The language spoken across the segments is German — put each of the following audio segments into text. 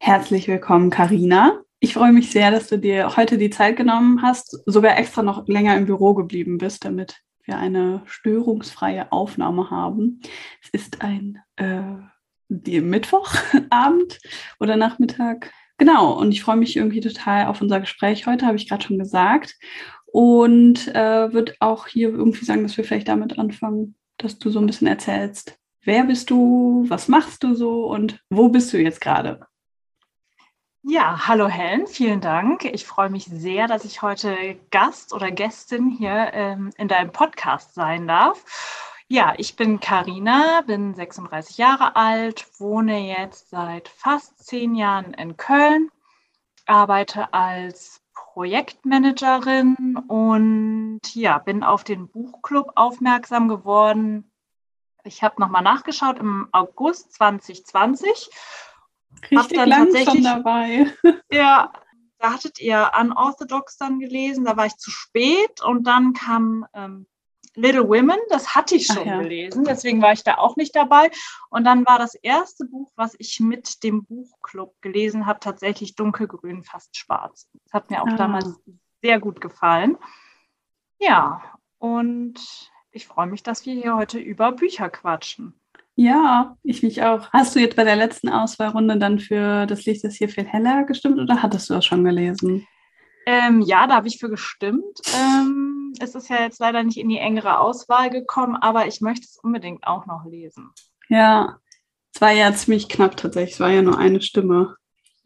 Herzlich willkommen, Karina. Ich freue mich sehr, dass du dir heute die Zeit genommen hast, sogar extra noch länger im Büro geblieben bist, damit wir eine störungsfreie Aufnahme haben. Es ist ein äh, Mittwochabend oder Nachmittag. Genau, und ich freue mich irgendwie total auf unser Gespräch heute, habe ich gerade schon gesagt. Und äh, würde auch hier irgendwie sagen, dass wir vielleicht damit anfangen, dass du so ein bisschen erzählst, wer bist du, was machst du so und wo bist du jetzt gerade? Ja, hallo Helen, vielen Dank. Ich freue mich sehr, dass ich heute Gast oder Gästin hier ähm, in deinem Podcast sein darf. Ja, ich bin Karina, bin 36 Jahre alt, wohne jetzt seit fast zehn Jahren in Köln, arbeite als Projektmanagerin und ja, bin auf den Buchclub aufmerksam geworden. Ich habe nochmal nachgeschaut im August 2020. Richtig lang schon dabei. Ja, da hattet ihr Unorthodox dann gelesen, da war ich zu spät und dann kam ähm, Little Women, das hatte ich schon ja. gelesen, deswegen war ich da auch nicht dabei. Und dann war das erste Buch, was ich mit dem Buchclub gelesen habe, tatsächlich dunkelgrün, fast schwarz. Das hat mir auch ah. damals sehr gut gefallen. Ja, und ich freue mich, dass wir hier heute über Bücher quatschen. Ja, ich mich auch. Hast du jetzt bei der letzten Auswahlrunde dann für das Licht ist hier viel heller gestimmt oder hattest du das schon gelesen? Ähm, ja, da habe ich für gestimmt. Ähm, es ist ja jetzt leider nicht in die engere Auswahl gekommen, aber ich möchte es unbedingt auch noch lesen. Ja, es war ja ziemlich knapp tatsächlich. Es war ja nur eine Stimme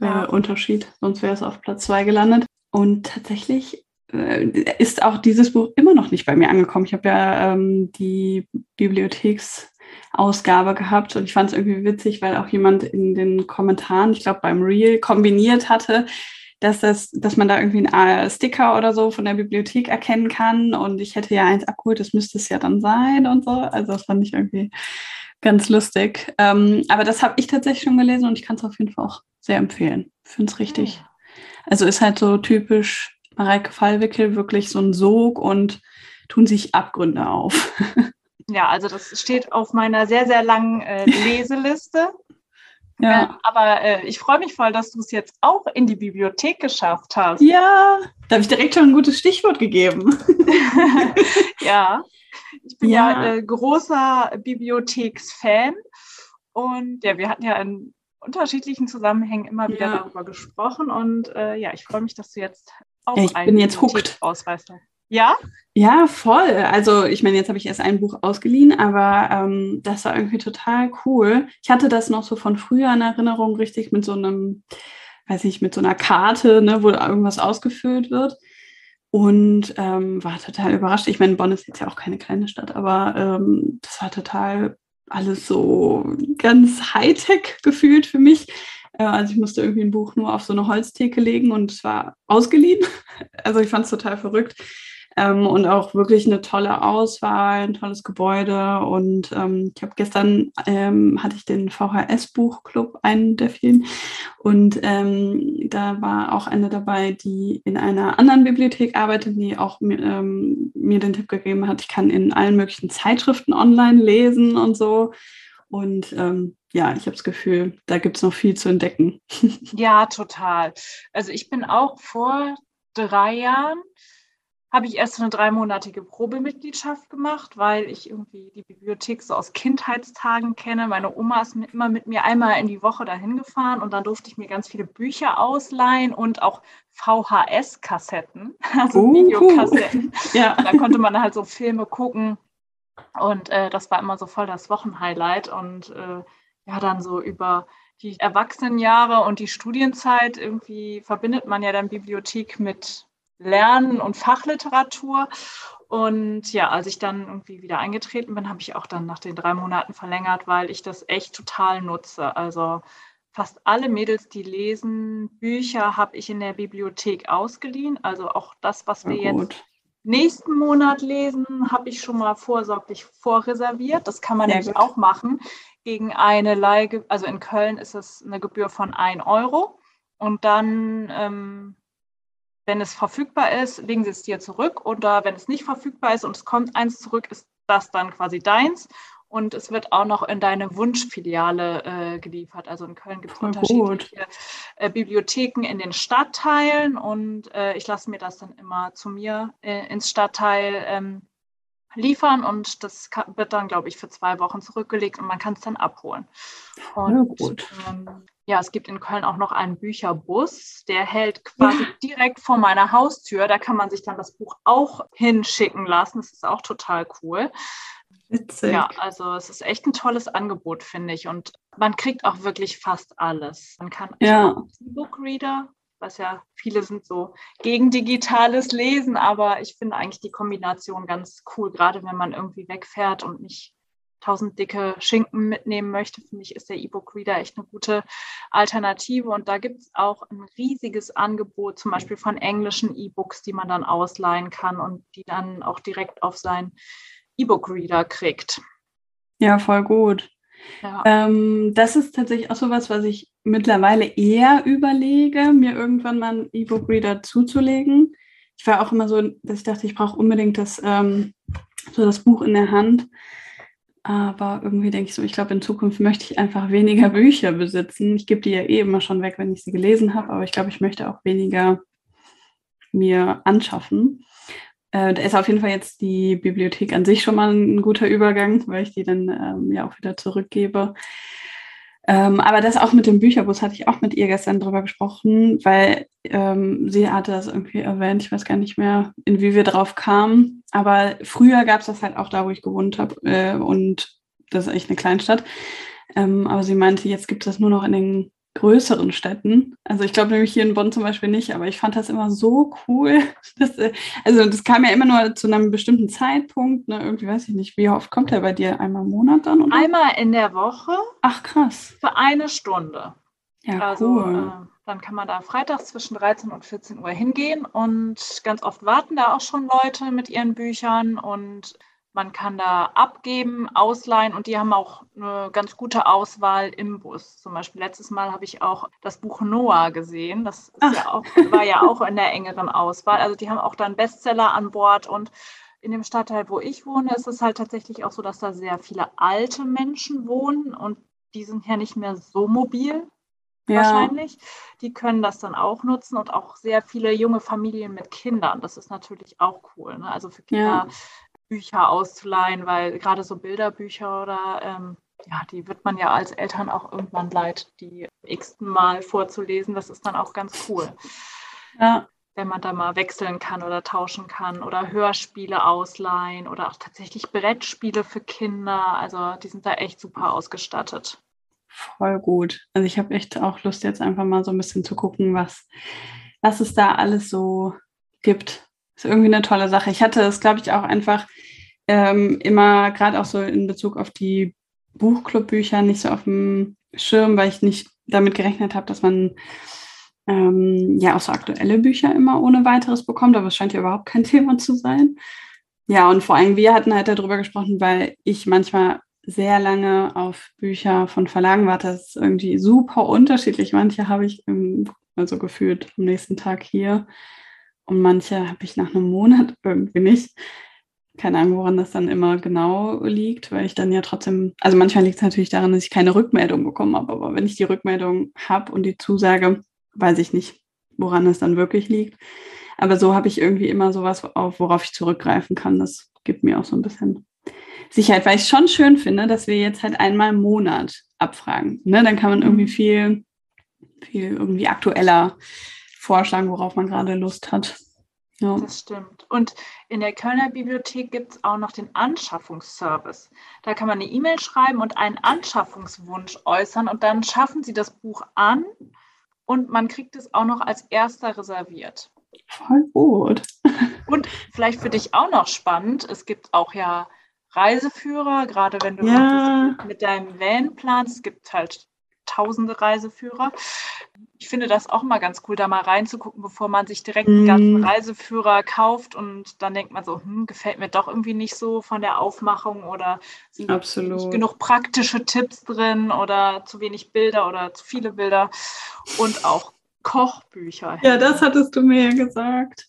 äh, ja. Unterschied, sonst wäre es auf Platz zwei gelandet. Und tatsächlich äh, ist auch dieses Buch immer noch nicht bei mir angekommen. Ich habe ja ähm, die Bibliotheksausgabe gehabt und ich fand es irgendwie witzig, weil auch jemand in den Kommentaren, ich glaube beim Reel, kombiniert hatte, dass, das, dass man da irgendwie einen Sticker oder so von der Bibliothek erkennen kann. Und ich hätte ja eins abgeholt, das müsste es ja dann sein und so. Also das fand ich irgendwie ganz lustig. Ähm, aber das habe ich tatsächlich schon gelesen und ich kann es auf jeden Fall auch sehr empfehlen. Finde es richtig. Ja. Also ist halt so typisch Mareike Fallwickel, wirklich so ein Sog und tun sich Abgründe auf. Ja, also das steht auf meiner sehr, sehr langen äh, Leseliste. Ja. Ähm, aber äh, ich freue mich voll, dass du es jetzt auch in die Bibliothek geschafft hast. Ja, da habe ich direkt schon ein gutes Stichwort gegeben. ja, ich bin ja, ja äh, großer Bibliotheksfan und ja, wir hatten ja in unterschiedlichen Zusammenhängen immer wieder ja. darüber gesprochen und äh, ja, ich freue mich, dass du jetzt auch ja, ich bin jetzt hooked. Ausweis hast. Ja? Ja, voll. Also ich meine, jetzt habe ich erst ein Buch ausgeliehen, aber ähm, das war irgendwie total cool. Ich hatte das noch so von früher in Erinnerung, richtig mit so einem, weiß ich, mit so einer Karte, ne, wo irgendwas ausgefüllt wird. Und ähm, war total überrascht. Ich meine, Bonn ist jetzt ja auch keine kleine Stadt, aber ähm, das war total alles so ganz Hightech gefühlt für mich. Äh, also ich musste irgendwie ein Buch nur auf so eine Holztheke legen und es war ausgeliehen. Also ich fand es total verrückt. Ähm, und auch wirklich eine tolle Auswahl, ein tolles Gebäude. Und ähm, ich habe gestern ähm, hatte ich den VHS-Buchclub, einen der vielen. Und ähm, da war auch eine dabei, die in einer anderen Bibliothek arbeitet, die auch mir, ähm, mir den Tipp gegeben hat, ich kann in allen möglichen Zeitschriften online lesen und so. Und ähm, ja, ich habe das Gefühl, da gibt es noch viel zu entdecken. Ja, total. Also ich bin auch vor drei Jahren habe ich erst eine dreimonatige Probemitgliedschaft gemacht, weil ich irgendwie die Bibliothek so aus Kindheitstagen kenne. Meine Oma ist immer mit mir einmal in die Woche dahin gefahren und dann durfte ich mir ganz viele Bücher ausleihen und auch VHS-Kassetten, also uh, Videokassetten. Ja. Da konnte man halt so Filme gucken und äh, das war immer so voll das Wochenhighlight und äh, ja, dann so über die Erwachsenenjahre und die Studienzeit irgendwie verbindet man ja dann Bibliothek mit Lernen und Fachliteratur. Und ja, als ich dann irgendwie wieder eingetreten bin, habe ich auch dann nach den drei Monaten verlängert, weil ich das echt total nutze. Also fast alle Mädels, die lesen, Bücher habe ich in der Bibliothek ausgeliehen. Also auch das, was wir jetzt nächsten Monat lesen, habe ich schon mal vorsorglich vorreserviert. Das kann man Sehr nämlich gut. auch machen. Gegen eine Leih, also in Köln ist es eine Gebühr von 1 Euro. Und dann, ähm, wenn es verfügbar ist, legen sie es dir zurück. Oder wenn es nicht verfügbar ist und es kommt eins zurück, ist das dann quasi deins. Und es wird auch noch in deine Wunschfiliale äh, geliefert. Also in Köln gibt es unterschiedliche äh, Bibliotheken in den Stadtteilen und äh, ich lasse mir das dann immer zu mir äh, ins Stadtteil ähm, liefern und das kann, wird dann, glaube ich, für zwei Wochen zurückgelegt und man kann es dann abholen. Und ähm, ja, es gibt in Köln auch noch einen Bücherbus, der hält quasi ja. direkt vor meiner Haustür. Da kann man sich dann das Buch auch hinschicken lassen. Das ist auch total cool. Witzig. Ja, also es ist echt ein tolles Angebot, finde ich. Und man kriegt auch wirklich fast alles. Man kann ja. E-Book-Reader, was ja viele sind so gegen digitales Lesen, aber ich finde eigentlich die Kombination ganz cool, gerade wenn man irgendwie wegfährt und nicht tausend dicke Schinken mitnehmen möchte, finde ich, ist der E-Book-Reader echt eine gute Alternative. Und da gibt es auch ein riesiges Angebot, zum Beispiel von englischen E-Books, die man dann ausleihen kann und die dann auch direkt auf sein E-Book-Reader kriegt. Ja, voll gut. Ja. Ähm, das ist tatsächlich auch so was, was ich mittlerweile eher überlege, mir irgendwann mal einen E-Book-Reader zuzulegen. Ich war auch immer so, dass ich dachte, ich brauche unbedingt das, ähm, so das Buch in der Hand. Aber irgendwie denke ich so, ich glaube, in Zukunft möchte ich einfach weniger Bücher besitzen. Ich gebe die ja eh immer schon weg, wenn ich sie gelesen habe, aber ich glaube, ich möchte auch weniger mir anschaffen. Äh, da ist auf jeden Fall jetzt die Bibliothek an sich schon mal ein guter Übergang, weil ich die dann ähm, ja auch wieder zurückgebe. Ähm, aber das auch mit dem Bücherbus hatte ich auch mit ihr gestern drüber gesprochen, weil ähm, sie hatte das irgendwie erwähnt. Ich weiß gar nicht mehr, in wie wir drauf kamen. Aber früher gab es das halt auch da, wo ich gewohnt habe. Äh, und das ist echt eine Kleinstadt. Ähm, aber sie meinte, jetzt gibt es das nur noch in den größeren Städten. Also ich glaube nämlich hier in Bonn zum Beispiel nicht, aber ich fand das immer so cool. Dass, äh, also das kam ja immer nur zu einem bestimmten Zeitpunkt. Ne? Irgendwie weiß ich nicht, wie oft kommt er bei dir? Einmal im Monat dann? Oder? Einmal in der Woche. Ach krass. Für eine Stunde. Ja, also, cool. Äh, dann kann man da freitags zwischen 13 und 14 Uhr hingehen und ganz oft warten da auch schon Leute mit ihren Büchern und man kann da abgeben, ausleihen und die haben auch eine ganz gute Auswahl im Bus. Zum Beispiel letztes Mal habe ich auch das Buch Noah gesehen. Das ja auch, war ja auch in der engeren Auswahl. Also die haben auch dann Bestseller an Bord und in dem Stadtteil, wo ich wohne, ist es halt tatsächlich auch so, dass da sehr viele alte Menschen wohnen und die sind ja nicht mehr so mobil. Ja. Wahrscheinlich. Die können das dann auch nutzen und auch sehr viele junge Familien mit Kindern. Das ist natürlich auch cool. Ne? Also für Kinder ja. Bücher auszuleihen, weil gerade so Bilderbücher oder ähm, ja, die wird man ja als Eltern auch irgendwann leid, die x Mal vorzulesen. Das ist dann auch ganz cool. Ja. Wenn man da mal wechseln kann oder tauschen kann oder Hörspiele ausleihen oder auch tatsächlich Brettspiele für Kinder. Also die sind da echt super ausgestattet. Voll gut. Also ich habe echt auch Lust, jetzt einfach mal so ein bisschen zu gucken, was, was es da alles so gibt. Ist irgendwie eine tolle Sache. Ich hatte es, glaube ich, auch einfach ähm, immer, gerade auch so in Bezug auf die Buchclubbücher, nicht so auf dem Schirm, weil ich nicht damit gerechnet habe, dass man ähm, ja auch so aktuelle Bücher immer ohne weiteres bekommt, aber es scheint ja überhaupt kein Thema zu sein. Ja, und vor allem wir hatten halt darüber gesprochen, weil ich manchmal sehr lange auf Bücher von Verlagen warte. Das ist irgendwie super unterschiedlich. Manche habe ich also gefühlt am nächsten Tag hier und manche habe ich nach einem Monat irgendwie nicht. Keine Ahnung, woran das dann immer genau liegt, weil ich dann ja trotzdem, also manchmal liegt es natürlich daran, dass ich keine Rückmeldung bekommen habe, aber wenn ich die Rückmeldung habe und die Zusage, weiß ich nicht, woran es dann wirklich liegt. Aber so habe ich irgendwie immer sowas, auf, worauf ich zurückgreifen kann. Das gibt mir auch so ein bisschen Sicherheit, weil ich schon schön finde, dass wir jetzt halt einmal im Monat abfragen. Ne? Dann kann man irgendwie mhm. viel, viel irgendwie aktueller vorschlagen, worauf man gerade Lust hat. Ja. Das stimmt. Und in der Kölner Bibliothek gibt es auch noch den Anschaffungsservice. Da kann man eine E-Mail schreiben und einen Anschaffungswunsch äußern und dann schaffen sie das Buch an und man kriegt es auch noch als erster reserviert. Voll gut. Und vielleicht für dich auch noch spannend, es gibt auch ja Reiseführer, gerade wenn du ja. mit deinem Van planst. Es gibt halt tausende Reiseführer. Ich finde das auch mal ganz cool, da mal reinzugucken, bevor man sich direkt einen ganzen mhm. Reiseführer kauft und dann denkt man so, hm, gefällt mir doch irgendwie nicht so von der Aufmachung oder sind nicht genug praktische Tipps drin oder zu wenig Bilder oder zu viele Bilder und auch Kochbücher. Ja, das hattest du mir ja gesagt.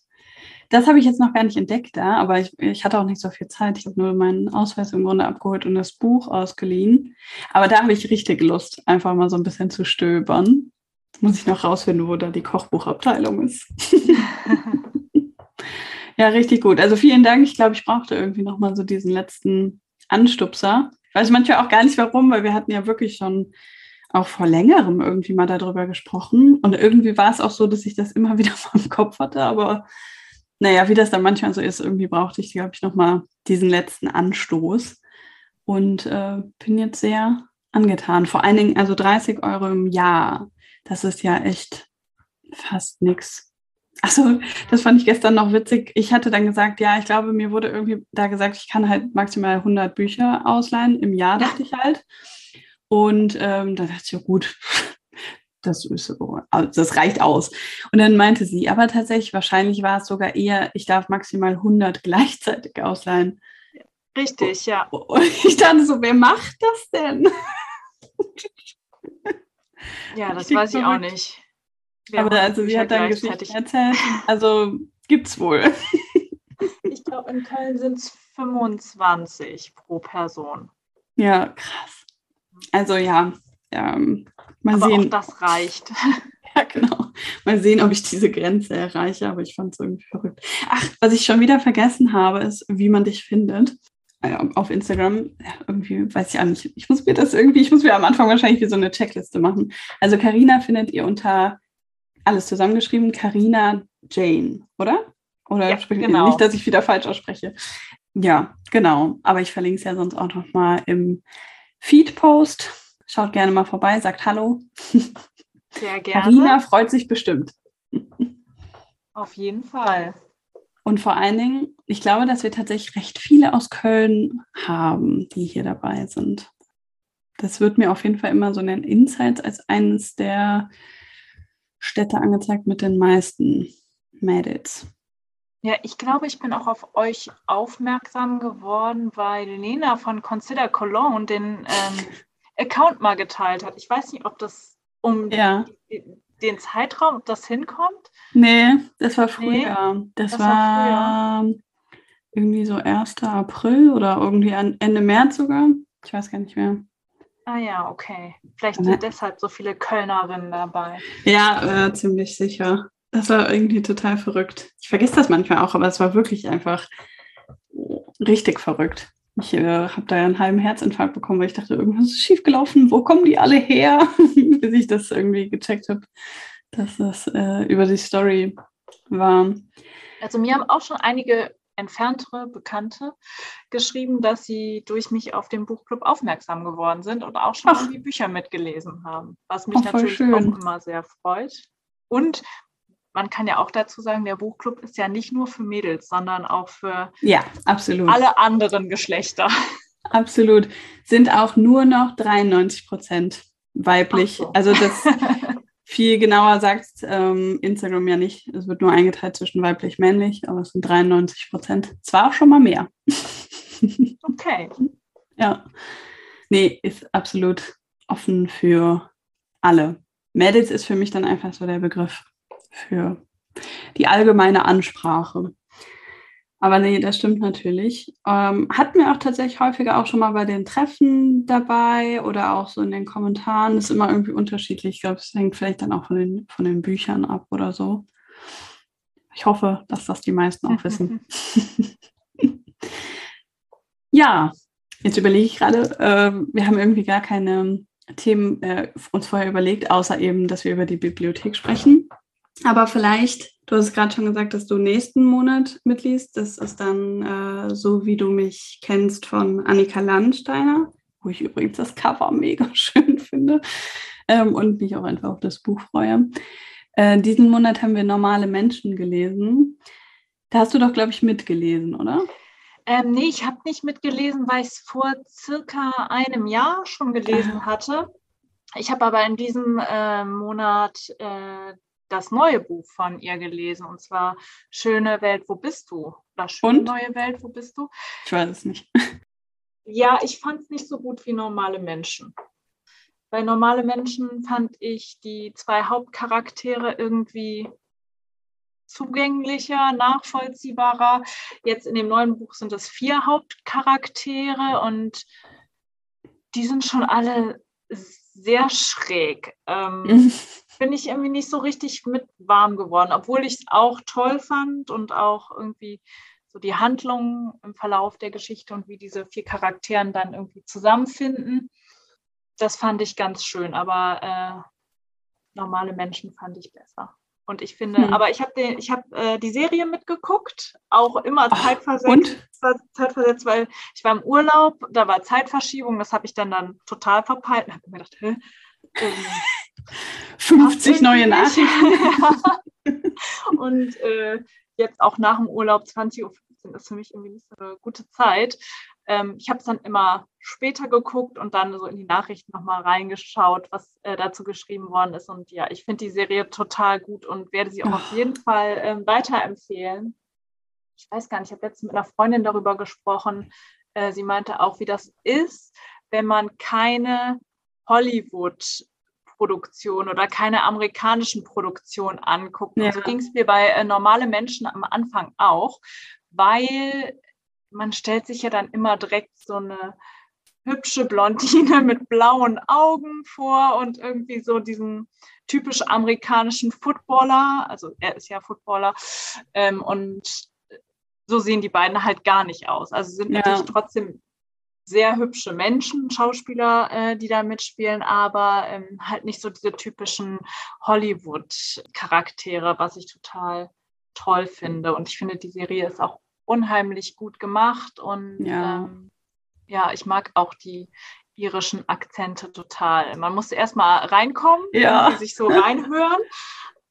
Das habe ich jetzt noch gar nicht entdeckt da, aber ich, ich hatte auch nicht so viel Zeit. Ich habe nur meinen Ausweis im Grunde abgeholt und das Buch ausgeliehen. Aber da habe ich richtig Lust, einfach mal so ein bisschen zu stöbern. Muss ich noch rausfinden, wo da die Kochbuchabteilung ist. ja, richtig gut. Also vielen Dank. Ich glaube, ich brauchte irgendwie noch mal so diesen letzten Anstupser. Ich weiß manchmal auch gar nicht warum, weil wir hatten ja wirklich schon auch vor längerem irgendwie mal darüber gesprochen. Und irgendwie war es auch so, dass ich das immer wieder mal im Kopf hatte, aber naja, wie das dann manchmal so ist, irgendwie brauchte ich, glaube ich, nochmal diesen letzten Anstoß und äh, bin jetzt sehr angetan. Vor allen Dingen, also 30 Euro im Jahr, das ist ja echt fast nichts. Achso, das fand ich gestern noch witzig. Ich hatte dann gesagt, ja, ich glaube, mir wurde irgendwie da gesagt, ich kann halt maximal 100 Bücher ausleihen. Im Jahr dachte ich halt. Und ähm, da dachte ich, ja gut, das ist so, also das reicht aus. Und dann meinte sie, aber tatsächlich, wahrscheinlich war es sogar eher, ich darf maximal 100 gleichzeitig ausleihen. Richtig, ja. Und ich dachte so, wer macht das denn? Ja, das weiß ich auch nicht. Wer aber also, sie hat dann Geschichten erzählt. Also, gibt's wohl. Ich glaube, in Köln sind es 25 pro Person. Ja, krass. Also, ja, ähm, Mal aber sehen. auch das reicht. Ja, genau. Mal sehen, ob ich diese Grenze erreiche, aber ich fand es irgendwie verrückt. Ach, was ich schon wieder vergessen habe, ist, wie man dich findet. Äh, auf Instagram, ja, irgendwie weiß ich auch nicht. Ich muss mir das irgendwie, ich muss mir am Anfang wahrscheinlich wie so eine Checkliste machen. Also Karina findet ihr unter alles zusammengeschrieben, Karina Jane, oder? Oder ja, genau. nicht, dass ich wieder falsch ausspreche. Ja, genau. Aber ich verlinke es ja sonst auch noch mal im Feed-Post. Schaut gerne mal vorbei, sagt Hallo. Sehr gerne. Karina freut sich bestimmt. Auf jeden Fall. Und vor allen Dingen, ich glaube, dass wir tatsächlich recht viele aus Köln haben, die hier dabei sind. Das wird mir auf jeden Fall immer so in den Insights als eines der Städte angezeigt mit den meisten Mädels. Ja, ich glaube, ich bin auch auf euch aufmerksam geworden, weil Lena von Consider Cologne den ähm, Account mal geteilt hat. Ich weiß nicht, ob das um ja. den Zeitraum, ob das hinkommt. Nee, das war früher. Nee, das, das, war, war früher. irgendwie so 1. April oder irgendwie Ende März sogar. Ich weiß gar nicht mehr. Ah ja, okay. Vielleicht sind deshalb so viele Kölnerinnen dabei. Ja, äh, ziemlich sicher. Das war irgendwie total verrückt. Ich vergesse das manchmal auch, aber es war wirklich einfach richtig verrückt. Ich äh, habe da ja einen halben Herzinfarkt bekommen, weil ich dachte, irgendwas ist schiefgelaufen. Wo kommen die alle her? Bis ich das irgendwie gecheckt habe, dass das äh, über die Story war. Also mir haben auch schon einige entferntere Bekannte geschrieben, dass sie durch mich auf den Buchclub aufmerksam geworden sind und auch schon irgendwie Bücher mitgelesen haben, was mich Ach, natürlich schön. auch immer sehr freut. Und man kann ja auch dazu sagen, der Buchclub ist ja nicht nur für Mädels, sondern auch für ja, absolut. alle anderen Geschlechter. Absolut. Sind auch nur noch 93 Prozent weiblich. So. Also das viel genauer sagt ähm, Instagram ja nicht. Es wird nur eingeteilt zwischen weiblich und männlich, aber es sind 93 Prozent. Zwar auch schon mal mehr. okay. Ja. Nee, ist absolut offen für alle. Mädels ist für mich dann einfach so der Begriff für die allgemeine Ansprache. Aber nee, das stimmt natürlich. Ähm, hatten wir auch tatsächlich häufiger auch schon mal bei den Treffen dabei oder auch so in den Kommentaren. Das ist immer irgendwie unterschiedlich. Ich glaube, es hängt vielleicht dann auch von den, von den Büchern ab oder so. Ich hoffe, dass das die meisten auch wissen. ja, jetzt überlege ich gerade, äh, wir haben irgendwie gar keine Themen äh, uns vorher überlegt, außer eben, dass wir über die Bibliothek sprechen. Aber vielleicht, du hast gerade schon gesagt, dass du nächsten Monat mitliest. Das ist dann äh, so, wie du mich kennst von Annika Landsteiner, wo ich übrigens das Cover mega schön finde ähm, und mich auch einfach auf das Buch freue. Äh, diesen Monat haben wir normale Menschen gelesen. Da hast du doch, glaube ich, mitgelesen, oder? Ähm, nee, ich habe nicht mitgelesen, weil ich es vor circa einem Jahr schon gelesen ah. hatte. Ich habe aber in diesem äh, Monat äh, das neue Buch von ihr gelesen, und zwar Schöne Welt, wo bist du? Oder Schöne und? neue Welt, wo bist du? Ich weiß es nicht. Ja, ich fand es nicht so gut wie normale Menschen. Bei normale Menschen fand ich die zwei Hauptcharaktere irgendwie zugänglicher, nachvollziehbarer. Jetzt in dem neuen Buch sind es vier Hauptcharaktere und die sind schon alle sehr schräg. Ähm, bin ich irgendwie nicht so richtig mit warm geworden, obwohl ich es auch toll fand und auch irgendwie so die Handlungen im Verlauf der Geschichte und wie diese vier Charakteren dann irgendwie zusammenfinden. Das fand ich ganz schön, aber äh, normale Menschen fand ich besser. Und ich finde, hm. aber ich habe ich hab, äh, die Serie mitgeguckt, auch immer zeitversetzt, zeitversetzt, weil ich war im Urlaub, da war Zeitverschiebung, das habe ich dann dann total verpeilt und habe mir gedacht, hä, ähm, 50 neue Nachrichten. und äh, jetzt auch nach dem Urlaub 20.15 Uhr ist für mich irgendwie nicht so eine gute Zeit. Ähm, ich habe es dann immer später geguckt und dann so in die Nachrichten nochmal reingeschaut, was äh, dazu geschrieben worden ist. Und ja, ich finde die Serie total gut und werde sie auch Ach. auf jeden Fall ähm, weiterempfehlen. Ich weiß gar nicht, ich habe letztens mit einer Freundin darüber gesprochen. Äh, sie meinte auch, wie das ist, wenn man keine Hollywood Produktion oder keine amerikanischen Produktionen anguckt. Ja. So ging es mir bei äh, normale Menschen am Anfang auch, weil man stellt sich ja dann immer direkt so eine hübsche Blondine mit blauen Augen vor und irgendwie so diesen typisch amerikanischen Footballer, also er ist ja Footballer, ähm, und so sehen die beiden halt gar nicht aus. Also sind ja. natürlich trotzdem sehr hübsche Menschen, Schauspieler, äh, die da mitspielen, aber ähm, halt nicht so diese typischen Hollywood-Charaktere, was ich total toll finde. Und ich finde, die Serie ist auch unheimlich gut gemacht und ja, ähm, ja ich mag auch die irischen Akzente total. Man muss erstmal reinkommen, ja. sich so reinhören.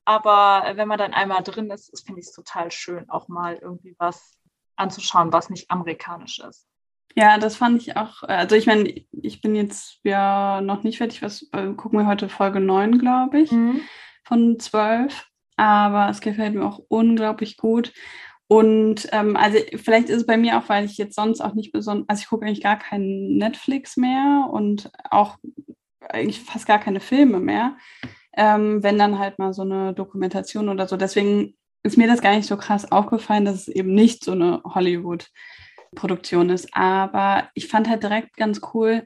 Aber wenn man dann einmal drin ist, finde ich es total schön, auch mal irgendwie was anzuschauen, was nicht amerikanisch ist. Ja, das fand ich auch. Also ich meine, ich bin jetzt ja noch nicht fertig. Was äh, gucken wir heute Folge 9, glaube ich, mhm. von 12. Aber es gefällt mir auch unglaublich gut. Und ähm, also vielleicht ist es bei mir auch, weil ich jetzt sonst auch nicht besonders, also ich gucke eigentlich gar keinen Netflix mehr und auch eigentlich fast gar keine Filme mehr, ähm, wenn dann halt mal so eine Dokumentation oder so. Deswegen ist mir das gar nicht so krass aufgefallen, dass es eben nicht so eine Hollywood-Produktion ist. Aber ich fand halt direkt ganz cool,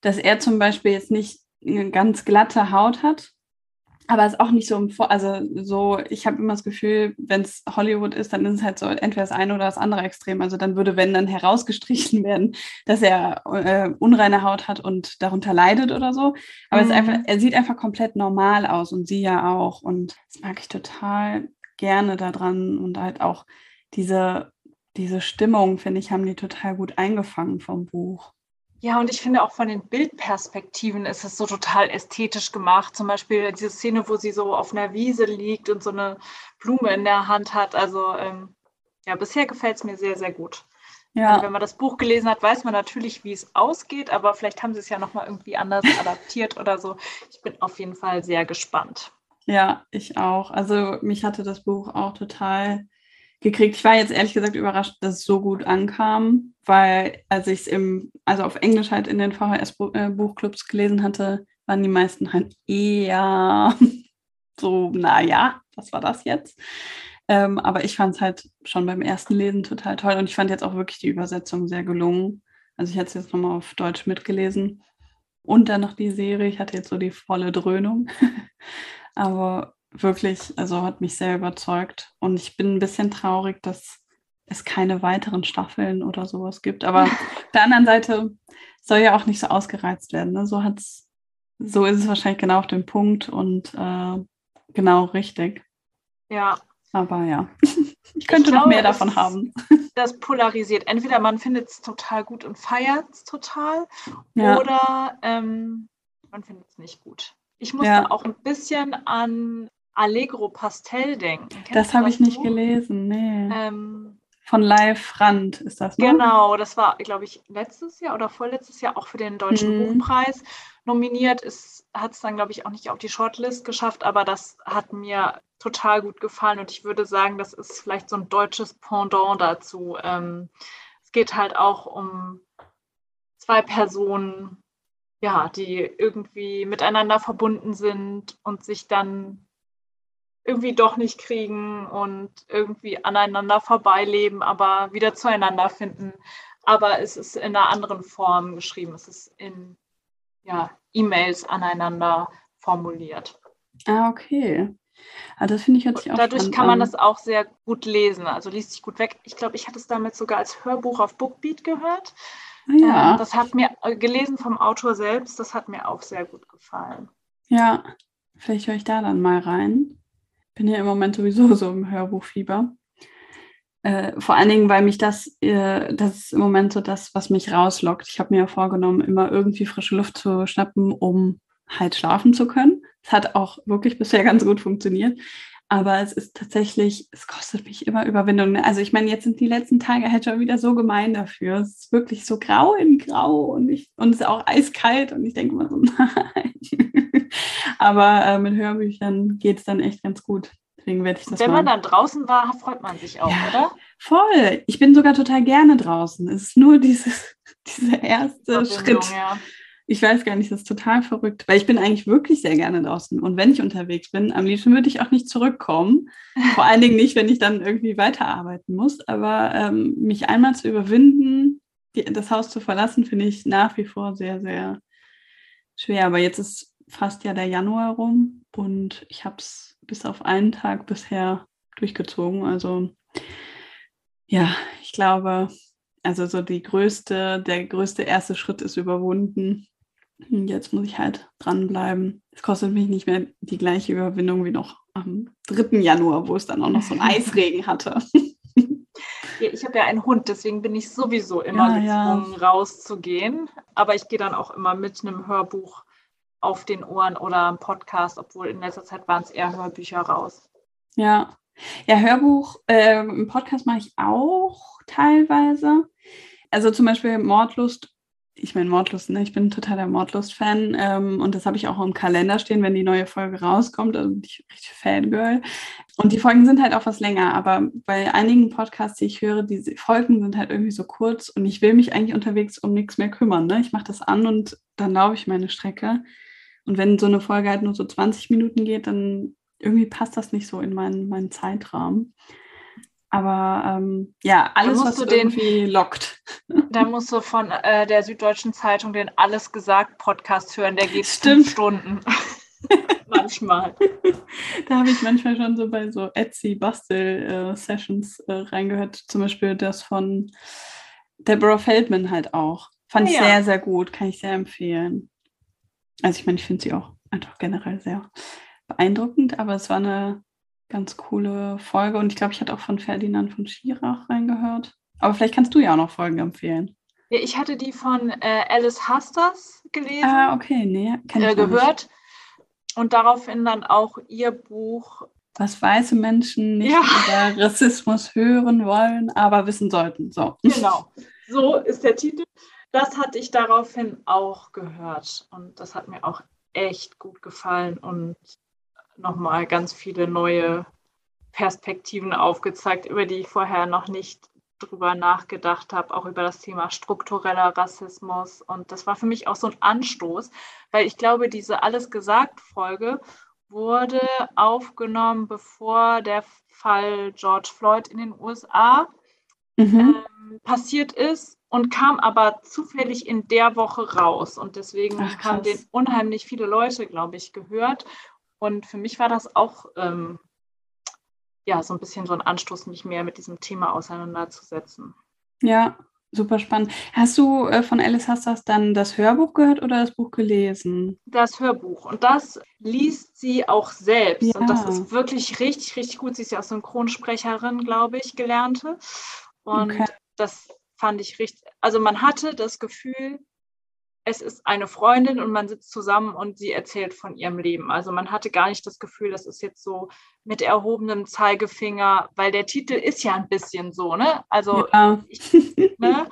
dass er zum Beispiel jetzt nicht eine ganz glatte Haut hat, aber es ist auch nicht so im Vor also so, ich habe immer das Gefühl, wenn es Hollywood ist, dann ist es halt so entweder das eine oder das andere Extrem. Also dann würde, wenn dann herausgestrichen werden, dass er äh, unreine Haut hat und darunter leidet oder so. Aber mhm. es ist einfach, er sieht einfach komplett normal aus und sie ja auch. Und das mag ich total gerne daran und halt auch diese, diese Stimmung, finde ich, haben die total gut eingefangen vom Buch. Ja, und ich finde auch von den Bildperspektiven ist es so total ästhetisch gemacht. Zum Beispiel diese Szene, wo sie so auf einer Wiese liegt und so eine Blume in der Hand hat. Also ähm, ja, bisher gefällt es mir sehr, sehr gut. Ja. Also wenn man das Buch gelesen hat, weiß man natürlich, wie es ausgeht, aber vielleicht haben sie es ja nochmal irgendwie anders adaptiert oder so. Ich bin auf jeden Fall sehr gespannt. Ja, ich auch. Also mich hatte das Buch auch total gekriegt. Ich war jetzt ehrlich gesagt überrascht, dass es so gut ankam, weil als ich es im, also auf Englisch halt in den VHS-Buchclubs gelesen hatte, waren die meisten halt eher so, naja, was war das jetzt? Ähm, aber ich fand es halt schon beim ersten Lesen total toll und ich fand jetzt auch wirklich die Übersetzung sehr gelungen. Also ich hatte es jetzt nochmal auf Deutsch mitgelesen und dann noch die Serie. Ich hatte jetzt so die volle Dröhnung. aber wirklich, also hat mich sehr überzeugt. Und ich bin ein bisschen traurig, dass es keine weiteren Staffeln oder sowas gibt. Aber auf der anderen Seite soll ja auch nicht so ausgereizt werden. Ne? So hat's, so ist es wahrscheinlich genau auf dem Punkt und äh, genau richtig. Ja. Aber ja, ich könnte ich noch mehr davon haben. Das polarisiert. Entweder man findet es total gut und feiert es total, ja. oder ähm, man findet es nicht gut. Ich musste ja. auch ein bisschen an Allegro Pastel denken. Kennst das habe ich nicht gelesen, nee. Ähm, von Live Rand ist das, ne? Genau, das war, glaube ich, letztes Jahr oder vorletztes Jahr auch für den Deutschen mhm. Buchpreis nominiert. Es hat es dann, glaube ich, auch nicht auf die Shortlist geschafft, aber das hat mir total gut gefallen und ich würde sagen, das ist vielleicht so ein deutsches Pendant dazu. Ähm, es geht halt auch um zwei Personen, ja, die irgendwie miteinander verbunden sind und sich dann irgendwie doch nicht kriegen und irgendwie aneinander vorbeileben, aber wieder zueinander finden. Aber es ist in einer anderen Form geschrieben. Es ist in ja, E-Mails aneinander formuliert. Ah, okay. Ah, das finde ich jetzt auch Dadurch kann man an. das auch sehr gut lesen, also liest sich gut weg. Ich glaube, ich hatte es damit sogar als Hörbuch auf Bookbeat gehört. Ah, ja. Ähm, das hat mir äh, gelesen vom Autor selbst, das hat mir auch sehr gut gefallen. Ja, vielleicht höre ich da dann mal rein. Bin ja im Moment sowieso so im Hörbuchfieber. Äh, vor allen Dingen, weil mich das, äh, das ist im Moment so das, was mich rauslockt. Ich habe mir ja vorgenommen, immer irgendwie frische Luft zu schnappen, um halt schlafen zu können. Es hat auch wirklich bisher ganz gut funktioniert. Aber es ist tatsächlich, es kostet mich immer Überwindung. Also ich meine, jetzt sind die letzten Tage halt schon wieder so gemein dafür. Es ist wirklich so grau in grau und, ich, und es ist auch eiskalt und ich denke immer so, nein. Aber äh, mit Hörbüchern geht es dann echt ganz gut. Deswegen werde ich das Wenn man dann draußen war, freut man sich auch, ja, oder? Voll. Ich bin sogar total gerne draußen. Es ist nur dieses, dieser erste Schritt. Ja ich weiß gar nicht, das ist total verrückt, weil ich bin eigentlich wirklich sehr gerne draußen. Und wenn ich unterwegs bin, am liebsten würde ich auch nicht zurückkommen. Vor allen Dingen nicht, wenn ich dann irgendwie weiterarbeiten muss. Aber ähm, mich einmal zu überwinden, die, das Haus zu verlassen, finde ich nach wie vor sehr, sehr schwer. Aber jetzt ist fast ja der Januar rum und ich habe es bis auf einen Tag bisher durchgezogen. Also ja, ich glaube, also so die größte, der größte erste Schritt ist überwunden. Jetzt muss ich halt dranbleiben. Es kostet mich nicht mehr die gleiche Überwindung wie noch am 3. Januar, wo es dann auch noch so einen Eisregen hatte. Ich habe ja einen Hund, deswegen bin ich sowieso immer ja, gezwungen, ja. rauszugehen. Aber ich gehe dann auch immer mit einem Hörbuch auf den Ohren oder einem Podcast, obwohl in letzter Zeit waren es eher Hörbücher raus. Ja, ja, Hörbuch, äh, Podcast mache ich auch teilweise. Also zum Beispiel Mordlust ich meine Mordlust, ne? ich bin totaler Mordlust-Fan ähm, und das habe ich auch im Kalender stehen, wenn die neue Folge rauskommt. Also bin ich richtig Fangirl. Und die Folgen sind halt auch was länger, aber bei einigen Podcasts, die ich höre, diese Folgen sind halt irgendwie so kurz und ich will mich eigentlich unterwegs um nichts mehr kümmern. Ne? Ich mache das an und dann laufe ich meine Strecke. Und wenn so eine Folge halt nur so 20 Minuten geht, dann irgendwie passt das nicht so in meinen, meinen Zeitrahmen. Aber ähm, ja, alles, was du irgendwie den, lockt. Da musst du von äh, der Süddeutschen Zeitung den Alles gesagt Podcast hören. Der geht Stimmt. fünf Stunden. manchmal. Da habe ich manchmal schon so bei so Etsy Bastel-Sessions äh, äh, reingehört. Zum Beispiel das von Deborah Feldman halt auch. Fand ich ja. sehr, sehr gut. Kann ich sehr empfehlen. Also ich meine, ich finde sie auch einfach generell sehr beeindruckend, aber es war eine ganz coole Folge. Und ich glaube, ich hatte auch von Ferdinand von Schirach reingehört. Aber vielleicht kannst du ja auch noch Folgen empfehlen. Ja, ich hatte die von äh, Alice Hasters gelesen. Ah, okay, nee, kenn äh, gehört. Und daraufhin dann auch ihr Buch. Was weiße Menschen nicht ja. über Rassismus hören wollen, aber wissen sollten. So. Genau, so ist der Titel. Das hatte ich daraufhin auch gehört. Und das hat mir auch echt gut gefallen. Und nochmal ganz viele neue Perspektiven aufgezeigt, über die ich vorher noch nicht drüber nachgedacht habe, auch über das Thema struktureller Rassismus. Und das war für mich auch so ein Anstoß, weil ich glaube, diese Alles gesagt Folge wurde aufgenommen, bevor der Fall George Floyd in den USA mhm. ähm, passiert ist und kam aber zufällig in der Woche raus. Und deswegen Ach, haben den unheimlich viele Leute, glaube ich, gehört. Und für mich war das auch ähm, ja so ein bisschen so ein Anstoß, mich mehr mit diesem Thema auseinanderzusetzen. Ja, super spannend. Hast du äh, von Alice Hassas dann das Hörbuch gehört oder das Buch gelesen? Das Hörbuch. Und das liest sie auch selbst. Ja. Und das ist wirklich richtig, richtig gut. Sie ist ja auch Synchronsprecherin, glaube ich, gelernte. Und okay. das fand ich richtig. Also man hatte das Gefühl, es ist eine Freundin und man sitzt zusammen und sie erzählt von ihrem Leben. Also man hatte gar nicht das Gefühl, das ist jetzt so mit erhobenem Zeigefinger, weil der Titel ist ja ein bisschen so, ne? Also ja. ich, ne?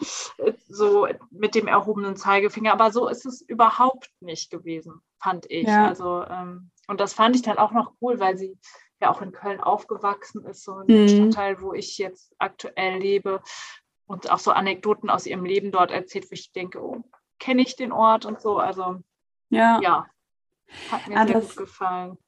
so mit dem erhobenen Zeigefinger, aber so ist es überhaupt nicht gewesen, fand ich. Ja. Also ähm, und das fand ich dann auch noch cool, weil sie ja auch in Köln aufgewachsen ist, so ein mhm. Stadtteil, wo ich jetzt aktuell lebe und auch so Anekdoten aus ihrem Leben dort erzählt, wo ich denke, oh, kenne ich den Ort und so. Also ja, ja hat mir ah, sehr gut gefallen.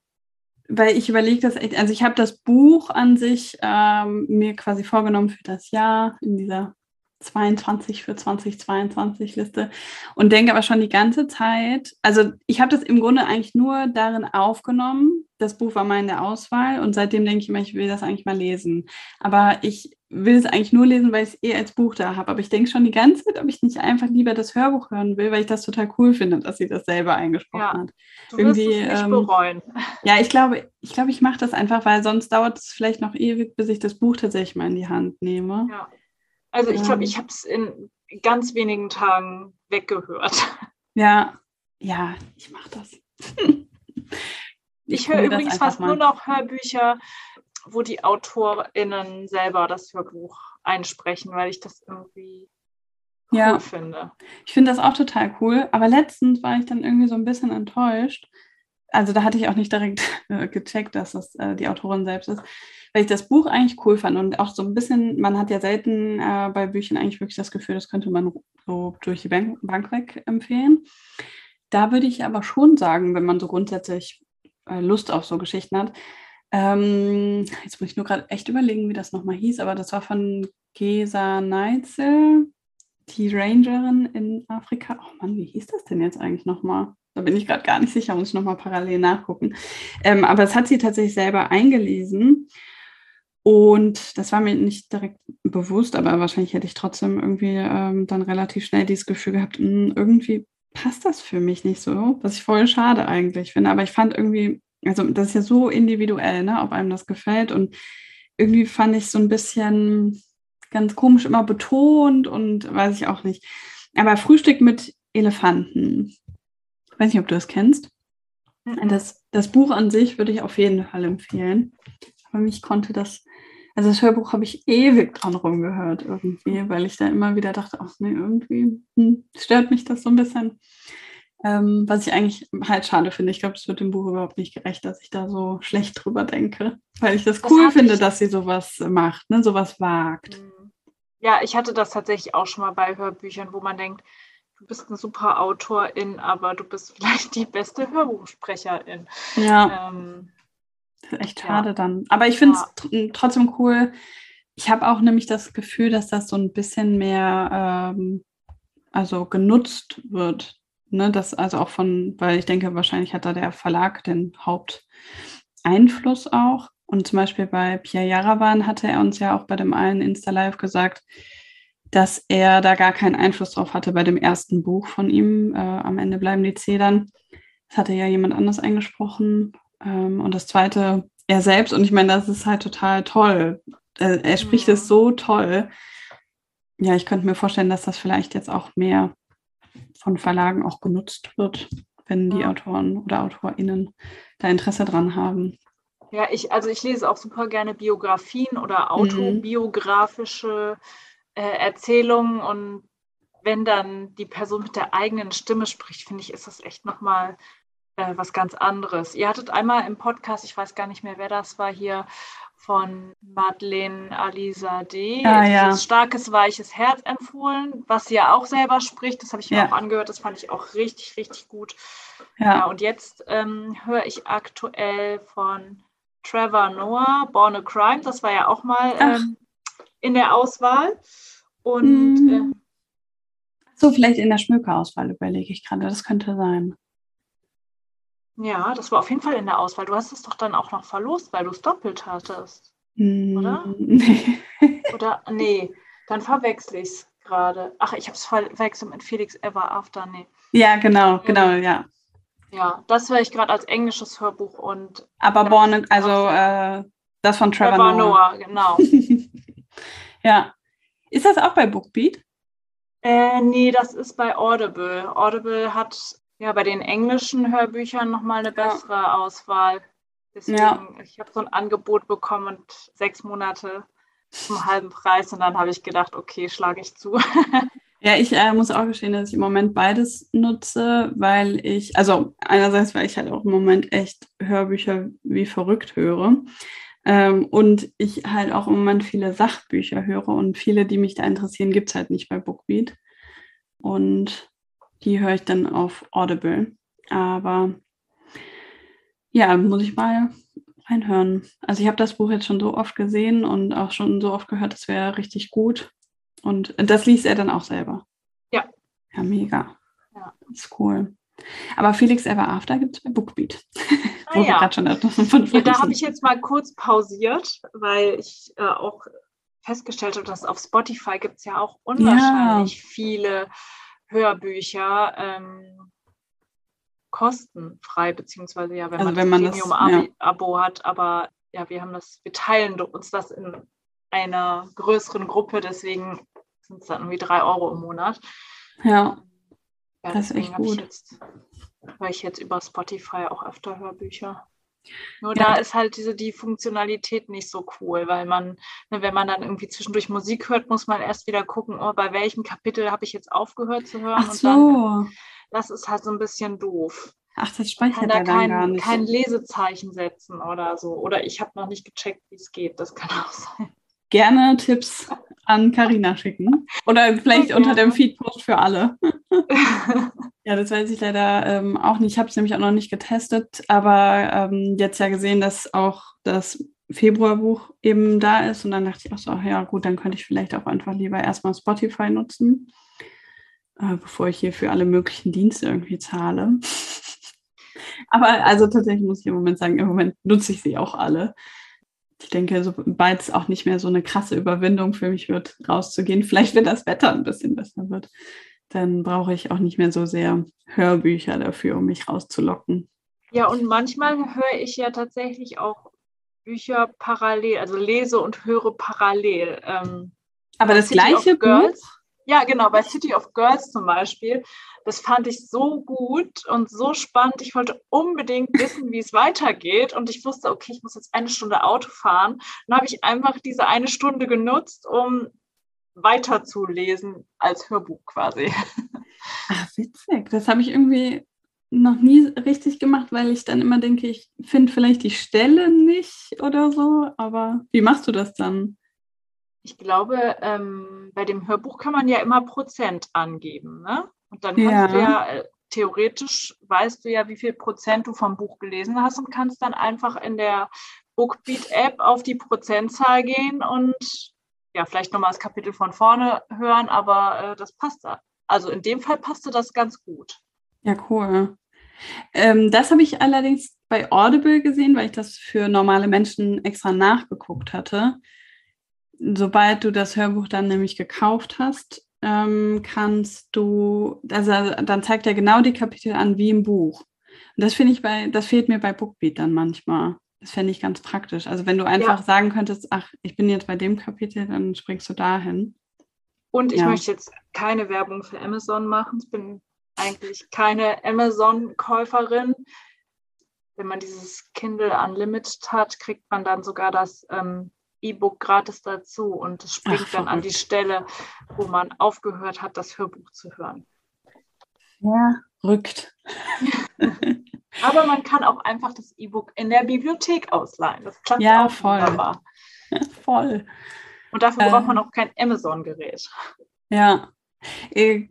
Weil ich überlege das echt, also ich habe das Buch an sich ähm, mir quasi vorgenommen für das Jahr in dieser 22 für 2022 Liste und denke aber schon die ganze Zeit, also ich habe das im Grunde eigentlich nur darin aufgenommen. Das Buch war mal in der Auswahl und seitdem denke ich immer, ich will das eigentlich mal lesen. Aber ich will es eigentlich nur lesen, weil ich es eh als Buch da habe. Aber ich denke schon die ganze Zeit, ob ich nicht einfach lieber das Hörbuch hören will, weil ich das total cool finde, dass sie das selber eingesprochen ja, hat. Du Irgendwie, wirst es nicht ähm, bereuen. Ja, ich glaube, ich glaube, ich mache das einfach, weil sonst dauert es vielleicht noch ewig, bis ich das Buch tatsächlich mal in die Hand nehme. Ja. Also ich glaube, ich habe es in ganz wenigen Tagen weggehört. Ja, ja, ich mache das. ich, ich höre übrigens fast mal. nur noch Hörbücher, wo die AutorInnen selber das Hörbuch einsprechen, weil ich das irgendwie cool ja. finde. Ich finde das auch total cool, aber letztens war ich dann irgendwie so ein bisschen enttäuscht. Also da hatte ich auch nicht direkt äh, gecheckt, dass das äh, die Autorin selbst ist weil ich das Buch eigentlich cool fand und auch so ein bisschen, man hat ja selten äh, bei Büchern eigentlich wirklich das Gefühl, das könnte man so durch die Bank, Bank weg empfehlen. Da würde ich aber schon sagen, wenn man so grundsätzlich äh, Lust auf so Geschichten hat, ähm, jetzt muss ich nur gerade echt überlegen, wie das nochmal hieß, aber das war von Gesa Neitzel, die Rangerin in Afrika. Oh Mann, wie hieß das denn jetzt eigentlich nochmal? Da bin ich gerade gar nicht sicher, muss ich nochmal parallel nachgucken. Ähm, aber es hat sie tatsächlich selber eingelesen. Und das war mir nicht direkt bewusst, aber wahrscheinlich hätte ich trotzdem irgendwie ähm, dann relativ schnell dieses Gefühl gehabt, mh, hm, irgendwie passt das für mich nicht so, was ich voll schade eigentlich finde. Aber ich fand irgendwie, also das ist ja so individuell, ne, ob einem das gefällt. Und irgendwie fand ich so ein bisschen ganz komisch immer betont und weiß ich auch nicht. Aber Frühstück mit Elefanten. Ich weiß nicht, ob du das kennst. Mhm. Das, das Buch an sich würde ich auf jeden Fall empfehlen. Aber mich konnte das also das Hörbuch habe ich ewig dran rumgehört irgendwie, weil ich da immer wieder dachte, ach nee, irgendwie hm, stört mich das so ein bisschen. Ähm, was ich eigentlich halt schade finde. Ich glaube, es wird dem Buch überhaupt nicht gerecht, dass ich da so schlecht drüber denke, weil ich das, das cool finde, dass sie sowas macht, ne, sowas wagt. Mhm. Ja, ich hatte das tatsächlich auch schon mal bei Hörbüchern, wo man denkt, du bist eine super Autorin, aber du bist vielleicht die beste Hörbuchsprecherin. Ja. Ähm, das ist echt schade ja. dann. Aber ich finde es ja. trotzdem cool. Ich habe auch nämlich das Gefühl, dass das so ein bisschen mehr ähm, also genutzt wird. Ne? Das also auch von, weil ich denke, wahrscheinlich hat da der Verlag den Haupteinfluss auch. Und zum Beispiel bei Pierre Jarawan hatte er uns ja auch bei dem einen Insta-Live gesagt, dass er da gar keinen Einfluss drauf hatte bei dem ersten Buch von ihm. Äh, am Ende bleiben die Zedern. Das hatte ja jemand anders eingesprochen. Ähm, und das zweite, er selbst. Und ich meine, das ist halt total toll. Er, er spricht es so toll. Ja, ich könnte mir vorstellen, dass das vielleicht jetzt auch mehr von Verlagen auch genutzt wird, wenn die Autoren oder AutorInnen da Interesse dran haben. Ja, ich, also ich lese auch super gerne Biografien oder mhm. autobiografische äh, Erzählungen und wenn dann die Person mit der eigenen Stimme spricht, finde ich, ist das echt nochmal äh, was ganz anderes. Ihr hattet einmal im Podcast, ich weiß gar nicht mehr, wer das war, hier von Madeleine Alisa D. Ah, ja. Starkes, weiches Herz empfohlen, was sie ja auch selber spricht. Das habe ich mir ja. auch angehört. Das fand ich auch richtig, richtig gut. Ja. ja und jetzt ähm, höre ich aktuell von Trevor Noah, Born a Crime. Das war ja auch mal ähm, in der Auswahl. Und. Mhm. Äh, so, vielleicht in der Schmökerauswahl überlege ich gerade. Das könnte sein. Ja, das war auf jeden Fall in der Auswahl. Du hast es doch dann auch noch verlost, weil du es doppelt hattest. Oder? Nee. Oder? Nee, dann verwechsel ich es gerade. Ach, ich habe es verwechselt mit Felix Ever After. Nee. Ja, genau, genau, ja. Ja, das höre ich gerade als englisches Hörbuch und. Aber Born, also äh, das von Trevor, Trevor Noah. Noah genau. ja. Ist das auch bei Bookbeat? Äh, nee, das ist bei Audible. Audible hat ja bei den englischen Hörbüchern nochmal eine bessere ja. Auswahl. Deswegen, ja. ich habe so ein Angebot bekommen und sechs Monate zum halben Preis und dann habe ich gedacht, okay, schlage ich zu. Ja, ich äh, muss auch gestehen, dass ich im Moment beides nutze, weil ich, also einerseits, weil ich halt auch im Moment echt Hörbücher wie verrückt höre. Ähm, und ich halt auch im Moment viele Sachbücher höre und viele, die mich da interessieren, gibt es halt nicht bei Bookbeat. Und die höre ich dann auf Audible. Aber ja, muss ich mal reinhören. Also ich habe das Buch jetzt schon so oft gesehen und auch schon so oft gehört, das wäre richtig gut. Und das liest er dann auch selber. Ja. Ja, mega. Ja. Das ist cool. Aber Felix Ever After gibt es bei Bookbeat. Ah, ja. schon von ja, da habe ich jetzt mal kurz pausiert, weil ich äh, auch festgestellt habe, dass auf Spotify gibt es ja auch unwahrscheinlich ja. viele Hörbücher ähm, kostenfrei, beziehungsweise ja, wenn also man wenn man Premium-Abo ja. hat, aber ja, wir haben das, wir teilen uns das in einer größeren Gruppe, deswegen sind es dann irgendwie drei Euro im Monat. Ja, ja das ist echt gut. Ich jetzt, weil ich jetzt über Spotify auch öfter Hörbücher. Nur ja. da ist halt diese die Funktionalität nicht so cool, weil man, ne, wenn man dann irgendwie zwischendurch Musik hört, muss man erst wieder gucken, oh, bei welchem Kapitel habe ich jetzt aufgehört zu hören. Ach so. Dann, das ist halt so ein bisschen doof. Ach, das speichert kann da kein, gar nicht. kein Lesezeichen setzen oder so. Oder ich habe noch nicht gecheckt, wie es geht. Das kann auch sein gerne Tipps an Karina schicken. Oder vielleicht okay. unter dem Feedpost für alle. ja, das weiß ich leider ähm, auch nicht. Ich habe es nämlich auch noch nicht getestet, aber ähm, jetzt ja gesehen, dass auch das Februarbuch eben da ist. Und dann dachte ich auch so, ja gut, dann könnte ich vielleicht auch einfach lieber erstmal Spotify nutzen, äh, bevor ich hier für alle möglichen Dienste irgendwie zahle. aber also tatsächlich muss ich im Moment sagen, im Moment nutze ich sie auch alle ich denke, sobald es auch nicht mehr so eine krasse Überwindung für mich wird, rauszugehen, vielleicht wenn das Wetter ein bisschen besser wird, dann brauche ich auch nicht mehr so sehr Hörbücher dafür, um mich rauszulocken. Ja, und manchmal höre ich ja tatsächlich auch Bücher parallel, also lese und höre parallel. Ähm, Aber das City gleiche Buch? Ja, genau, bei City of Girls zum Beispiel. Das fand ich so gut und so spannend. Ich wollte unbedingt wissen, wie es weitergeht. Und ich wusste, okay, ich muss jetzt eine Stunde Auto fahren. Dann habe ich einfach diese eine Stunde genutzt, um weiterzulesen als Hörbuch quasi. Ach, witzig. Das habe ich irgendwie noch nie richtig gemacht, weil ich dann immer denke, ich finde vielleicht die Stelle nicht oder so. Aber wie machst du das dann? ich glaube, ähm, bei dem Hörbuch kann man ja immer Prozent angeben. Ne? Und dann kannst ja. du ja, äh, theoretisch weißt du ja, wie viel Prozent du vom Buch gelesen hast und kannst dann einfach in der Bookbeat-App auf die Prozentzahl gehen und ja, vielleicht nochmal das Kapitel von vorne hören, aber äh, das passt da. Also in dem Fall passte das ganz gut. Ja, cool. Ähm, das habe ich allerdings bei Audible gesehen, weil ich das für normale Menschen extra nachgeguckt hatte sobald du das Hörbuch dann nämlich gekauft hast, ähm, kannst du, also dann zeigt er genau die Kapitel an wie im Buch. Und das finde ich bei, das fehlt mir bei Bookbeat dann manchmal. Das fände ich ganz praktisch. Also wenn du einfach ja. sagen könntest, ach, ich bin jetzt bei dem Kapitel, dann springst du dahin. Und ich ja. möchte jetzt keine Werbung für Amazon machen. Ich bin eigentlich keine Amazon-Käuferin. Wenn man dieses Kindle Unlimited hat, kriegt man dann sogar das ähm, E-Book gratis dazu und es springt Ach, dann an die Stelle, wo man aufgehört hat, das Hörbuch zu hören. Ja, rückt. Aber man kann auch einfach das E-Book in der Bibliothek ausleihen. Das klappt ja, auch voll. wunderbar. voll. Und dafür äh, braucht man auch kein Amazon-Gerät. Ja, äh,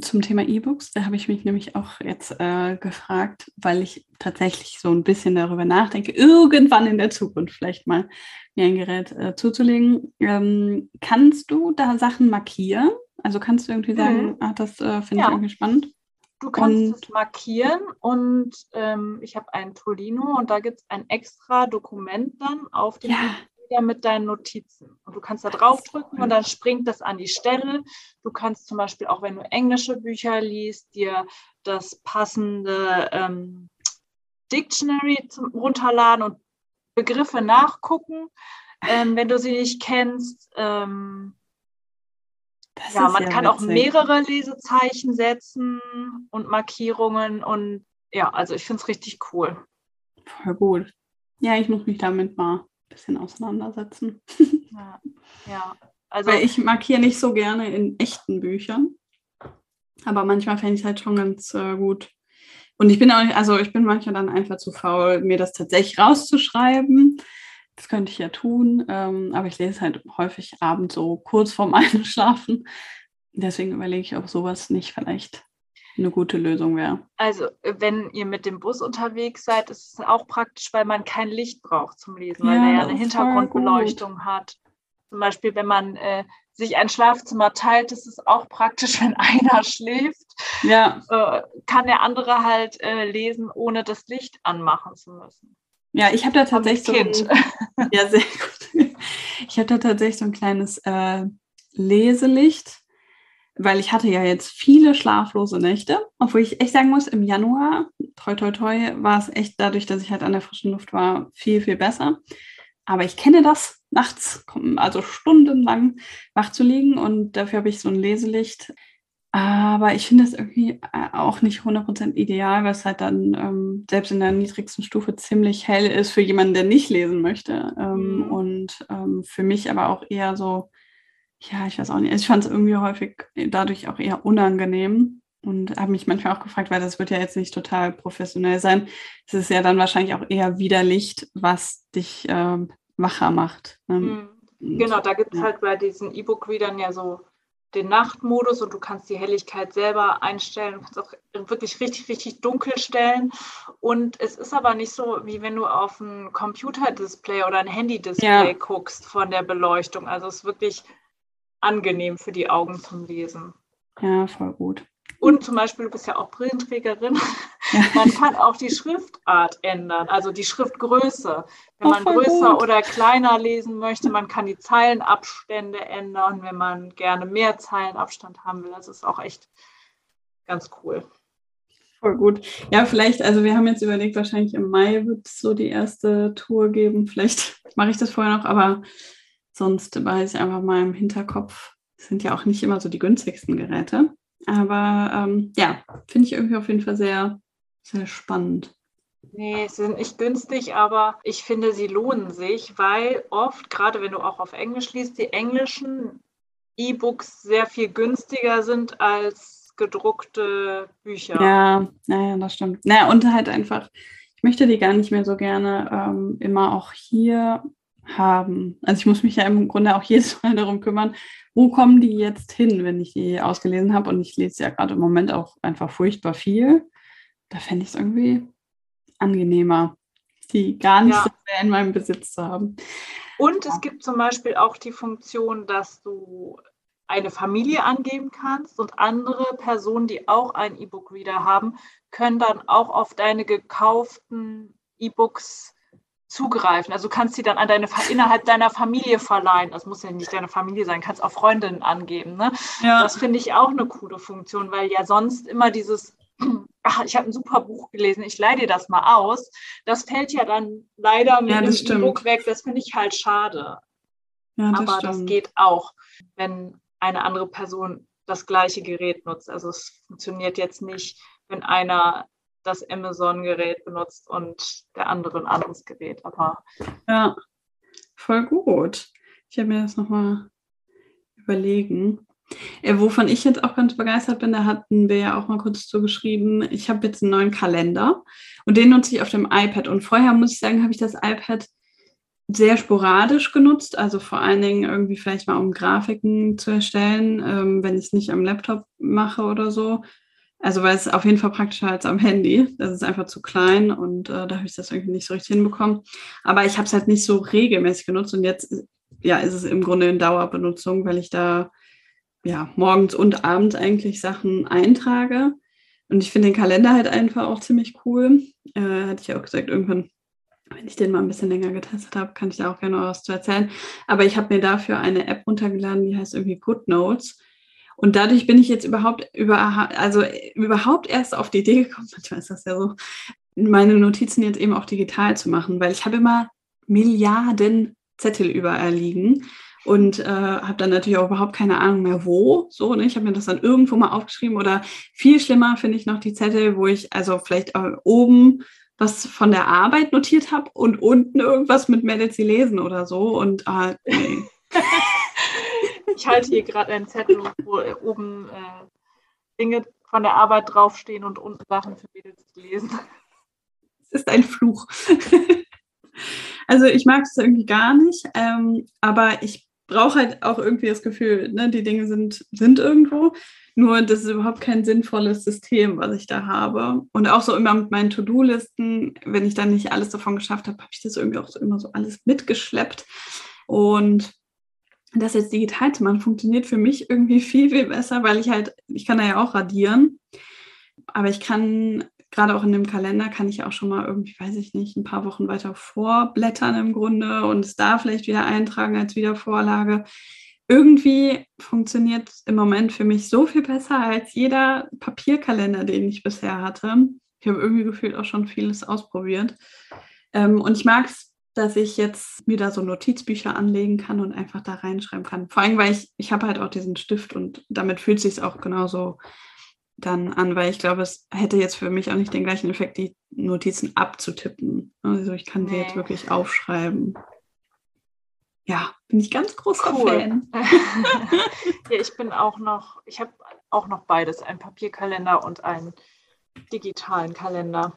zum Thema E-Books, da habe ich mich nämlich auch jetzt äh, gefragt, weil ich tatsächlich so ein bisschen darüber nachdenke, irgendwann in der Zukunft vielleicht mal mir ein Gerät äh, zuzulegen. Ähm, kannst du da Sachen markieren? Also kannst du irgendwie sagen, mhm. ach, das äh, finde ja. ich irgendwie spannend? Du kannst und, es markieren und ähm, ich habe ein Tolino und da gibt es ein extra Dokument dann auf dem ja wieder mit deinen Notizen. Und du kannst da draufdrücken und dann springt das an die Stelle. Du kannst zum Beispiel auch, wenn du englische Bücher liest, dir das passende ähm, Dictionary zum, runterladen und Begriffe nachgucken, ähm, wenn du sie nicht kennst. Ähm, Das ja, man ja kann witzig. auch mehrere Lesezeichen setzen und Markierungen und ja, also ich finde es richtig cool. Voll gut. Ja, ich muss mich damit mal ein bisschen auseinandersetzen. Ja, ja. Also, Weil ich markiere nicht so gerne in echten Büchern. Aber manchmal fände ich es halt schon ganz äh, gut. Und ich bin auch nicht, also ich bin manchmal dann einfach zu faul, mir das tatsächlich rauszuschreiben. Das könnte ich ja tun, ähm, aber ich lese halt häufig abends so kurz vorm Einschlafen. Deswegen überlege ich, ob sowas nicht vielleicht eine gute Lösung wäre. Also, wenn ihr mit dem Bus unterwegs seid, ist es auch praktisch, weil man kein Licht braucht zum Lesen, weil ja, er ja eine Hintergrundbeleuchtung hat. Zum Beispiel, wenn man äh, sich ein Schlafzimmer teilt, ist es auch praktisch, wenn einer schläft, ja. äh, kann der andere halt äh, lesen, ohne das Licht anmachen zu müssen. Ja, ich habe da tatsächlich so ein, ja sehr gut. Ich habe da tatsächlich so ein kleines äh, Leselicht, weil ich hatte ja jetzt viele schlaflose Nächte, obwohl ich echt sagen muss, im Januar, toi toi toi, war es echt dadurch, dass ich halt an der frischen Luft war, viel, viel besser. Aber ich kenne das, nachts, also stundenlang wach zu liegen und dafür habe ich so ein Leselicht. Aber ich finde es irgendwie äh, auch nicht 100% ideal, weil es halt dann ähm, selbst in der niedrigsten Stufe ziemlich hell ist für jemanden, der nicht lesen möchte. Ähm, mhm. Und ähm, für mich aber auch eher so, ja, ich weiß auch nicht, ich fand es irgendwie häufig dadurch auch eher unangenehm und habe mich manchmal auch gefragt, weil das wird ja jetzt nicht total professionell sein. Es ist ja dann wahrscheinlich auch eher wieder Licht, was dich äh, wacher macht. Ne? Mhm. Genau, da gibt es ja. halt bei diesen E-Book-Readern ja so den Nachtmodus und du kannst die Helligkeit selber einstellen. Du kannst auch wirklich richtig, richtig dunkel stellen. Und es ist aber nicht so, wie wenn du auf ein Computerdisplay oder ein Handy-Display ja. guckst von der Beleuchtung. Also es ist wirklich angenehm für die Augen zum Lesen. Ja, voll gut. Und zum Beispiel, du bist ja auch Brillenträgerin. Man kann auch die Schriftart ändern, also die Schriftgröße. Wenn man größer gut. oder kleiner lesen möchte, man kann die Zeilenabstände ändern, wenn man gerne mehr Zeilenabstand haben will. Das ist auch echt ganz cool. Voll gut. Ja, vielleicht, also wir haben jetzt überlegt, wahrscheinlich im Mai wird es so die erste Tour geben. Vielleicht mache ich das vorher noch, aber sonst weiß ich einfach mal im Hinterkopf. Das sind ja auch nicht immer so die günstigsten Geräte. Aber ähm, ja, finde ich irgendwie auf jeden Fall sehr, sehr spannend. Nee, sie sind nicht günstig, aber ich finde, sie lohnen sich, weil oft, gerade wenn du auch auf Englisch liest, die englischen E-Books sehr viel günstiger sind als gedruckte Bücher. Ja, naja, das stimmt. Naja, und halt einfach, ich möchte die gar nicht mehr so gerne ähm, immer auch hier haben. Also ich muss mich ja im Grunde auch jedes Mal darum kümmern, wo kommen die jetzt hin, wenn ich die ausgelesen habe. Und ich lese ja gerade im Moment auch einfach furchtbar viel. Da fände ich es irgendwie angenehmer, die gar nicht ja. so sehr in meinem Besitz zu haben. Und es gibt zum Beispiel auch die Funktion, dass du eine Familie angeben kannst und andere Personen, die auch einen E-Book-Reader haben, können dann auch auf deine gekauften E-Books zugreifen. Also du kannst sie dann an deine innerhalb deiner Familie verleihen. Das muss ja nicht deine Familie sein, kannst auch Freundinnen angeben. Ne? Ja. Das finde ich auch eine coole Funktion, weil ja sonst immer dieses ach, ich habe ein super Buch gelesen, ich leih dir das mal aus. Das fällt ja dann leider mit ja, dem E-Book weg. Das finde ich halt schade. Ja, das Aber stimmt. das geht auch, wenn eine andere Person das gleiche Gerät nutzt. Also es funktioniert jetzt nicht, wenn einer das Amazon-Gerät benutzt und der andere ein anderes Gerät. Aber ja, voll gut. Ich habe mir das nochmal überlegen. Äh, wovon ich jetzt auch ganz begeistert bin, da hatten wir ja auch mal kurz zu geschrieben, ich habe jetzt einen neuen Kalender und den nutze ich auf dem iPad. Und vorher muss ich sagen, habe ich das iPad sehr sporadisch genutzt, also vor allen Dingen irgendwie vielleicht mal um Grafiken zu erstellen, ähm, wenn ich es nicht am Laptop mache oder so. Also weil es auf jeden Fall praktischer als am Handy. Das ist einfach zu klein und äh, da habe ich das irgendwie nicht so richtig hinbekommen. Aber ich habe es halt nicht so regelmäßig genutzt und jetzt ja, ist es im Grunde in Dauerbenutzung, weil ich da ja, morgens und abends eigentlich Sachen eintrage. Und ich finde den Kalender halt einfach auch ziemlich cool. Äh, hatte ich ja auch gesagt, irgendwann, wenn ich den mal ein bisschen länger getestet habe, kann ich da auch gerne was zu erzählen. Aber ich habe mir dafür eine App runtergeladen, die heißt irgendwie Good Notes. Und dadurch bin ich jetzt überhaupt über, also überhaupt erst auf die Idee gekommen, manchmal ist das ja so, meine Notizen jetzt eben auch digital zu machen, weil ich habe immer Milliarden Zettel überall liegen. Und äh, habe dann natürlich auch überhaupt keine Ahnung mehr wo. So, ne? Ich habe mir das dann irgendwo mal aufgeschrieben oder viel schlimmer finde ich noch die Zettel, wo ich also vielleicht äh, oben was von der Arbeit notiert habe und unten irgendwas mit Medici lesen oder so und äh, nee. ich halte hier gerade einen Zettel, wo oben äh, Dinge von der Arbeit draufstehen und unten Sachen für Mädels lesen. Es ist ein Fluch. also ich mag es irgendwie gar nicht, ähm, aber ich brauche halt auch irgendwie das Gefühl, ne, die Dinge sind, sind irgendwo. Nur das ist überhaupt kein sinnvolles System, was ich da habe. Und auch so immer mit meinen To-Do-Listen, wenn ich dann nicht alles davon geschafft habe, habe ich das irgendwie auch so immer so alles mitgeschleppt. Und das jetzt digital zu machen, funktioniert für mich irgendwie viel, viel besser, weil ich halt, ich kann da ja auch radieren, aber ich kann, gerade auch in dem Kalender, kann ich auch schon mal irgendwie, weiß ich nicht, ein paar Wochen weiter vorblättern im Grunde und es da vielleicht wieder eintragen als Wiedervorlage. Irgendwie funktioniert im Moment für mich so viel besser als jeder Papierkalender, den ich bisher hatte. Ich habe irgendwie gefühlt auch schon vieles ausprobiert. Ähm, und ich mag es dass ich jetzt mir da so Notizbücher anlegen kann und einfach da reinschreiben kann. Vor allem, weil ich, ich habe halt auch diesen Stift und damit fühlt sich auch genauso dann an, weil ich glaube, es hätte jetzt für mich auch nicht den gleichen Effekt, die Notizen abzutippen. Also ich kann nee. sie jetzt wirklich aufschreiben. Ja, bin ich ganz großer cool. Fan. ja, ich bin auch noch, ich habe auch noch beides, einen Papierkalender und einen digitalen Kalender.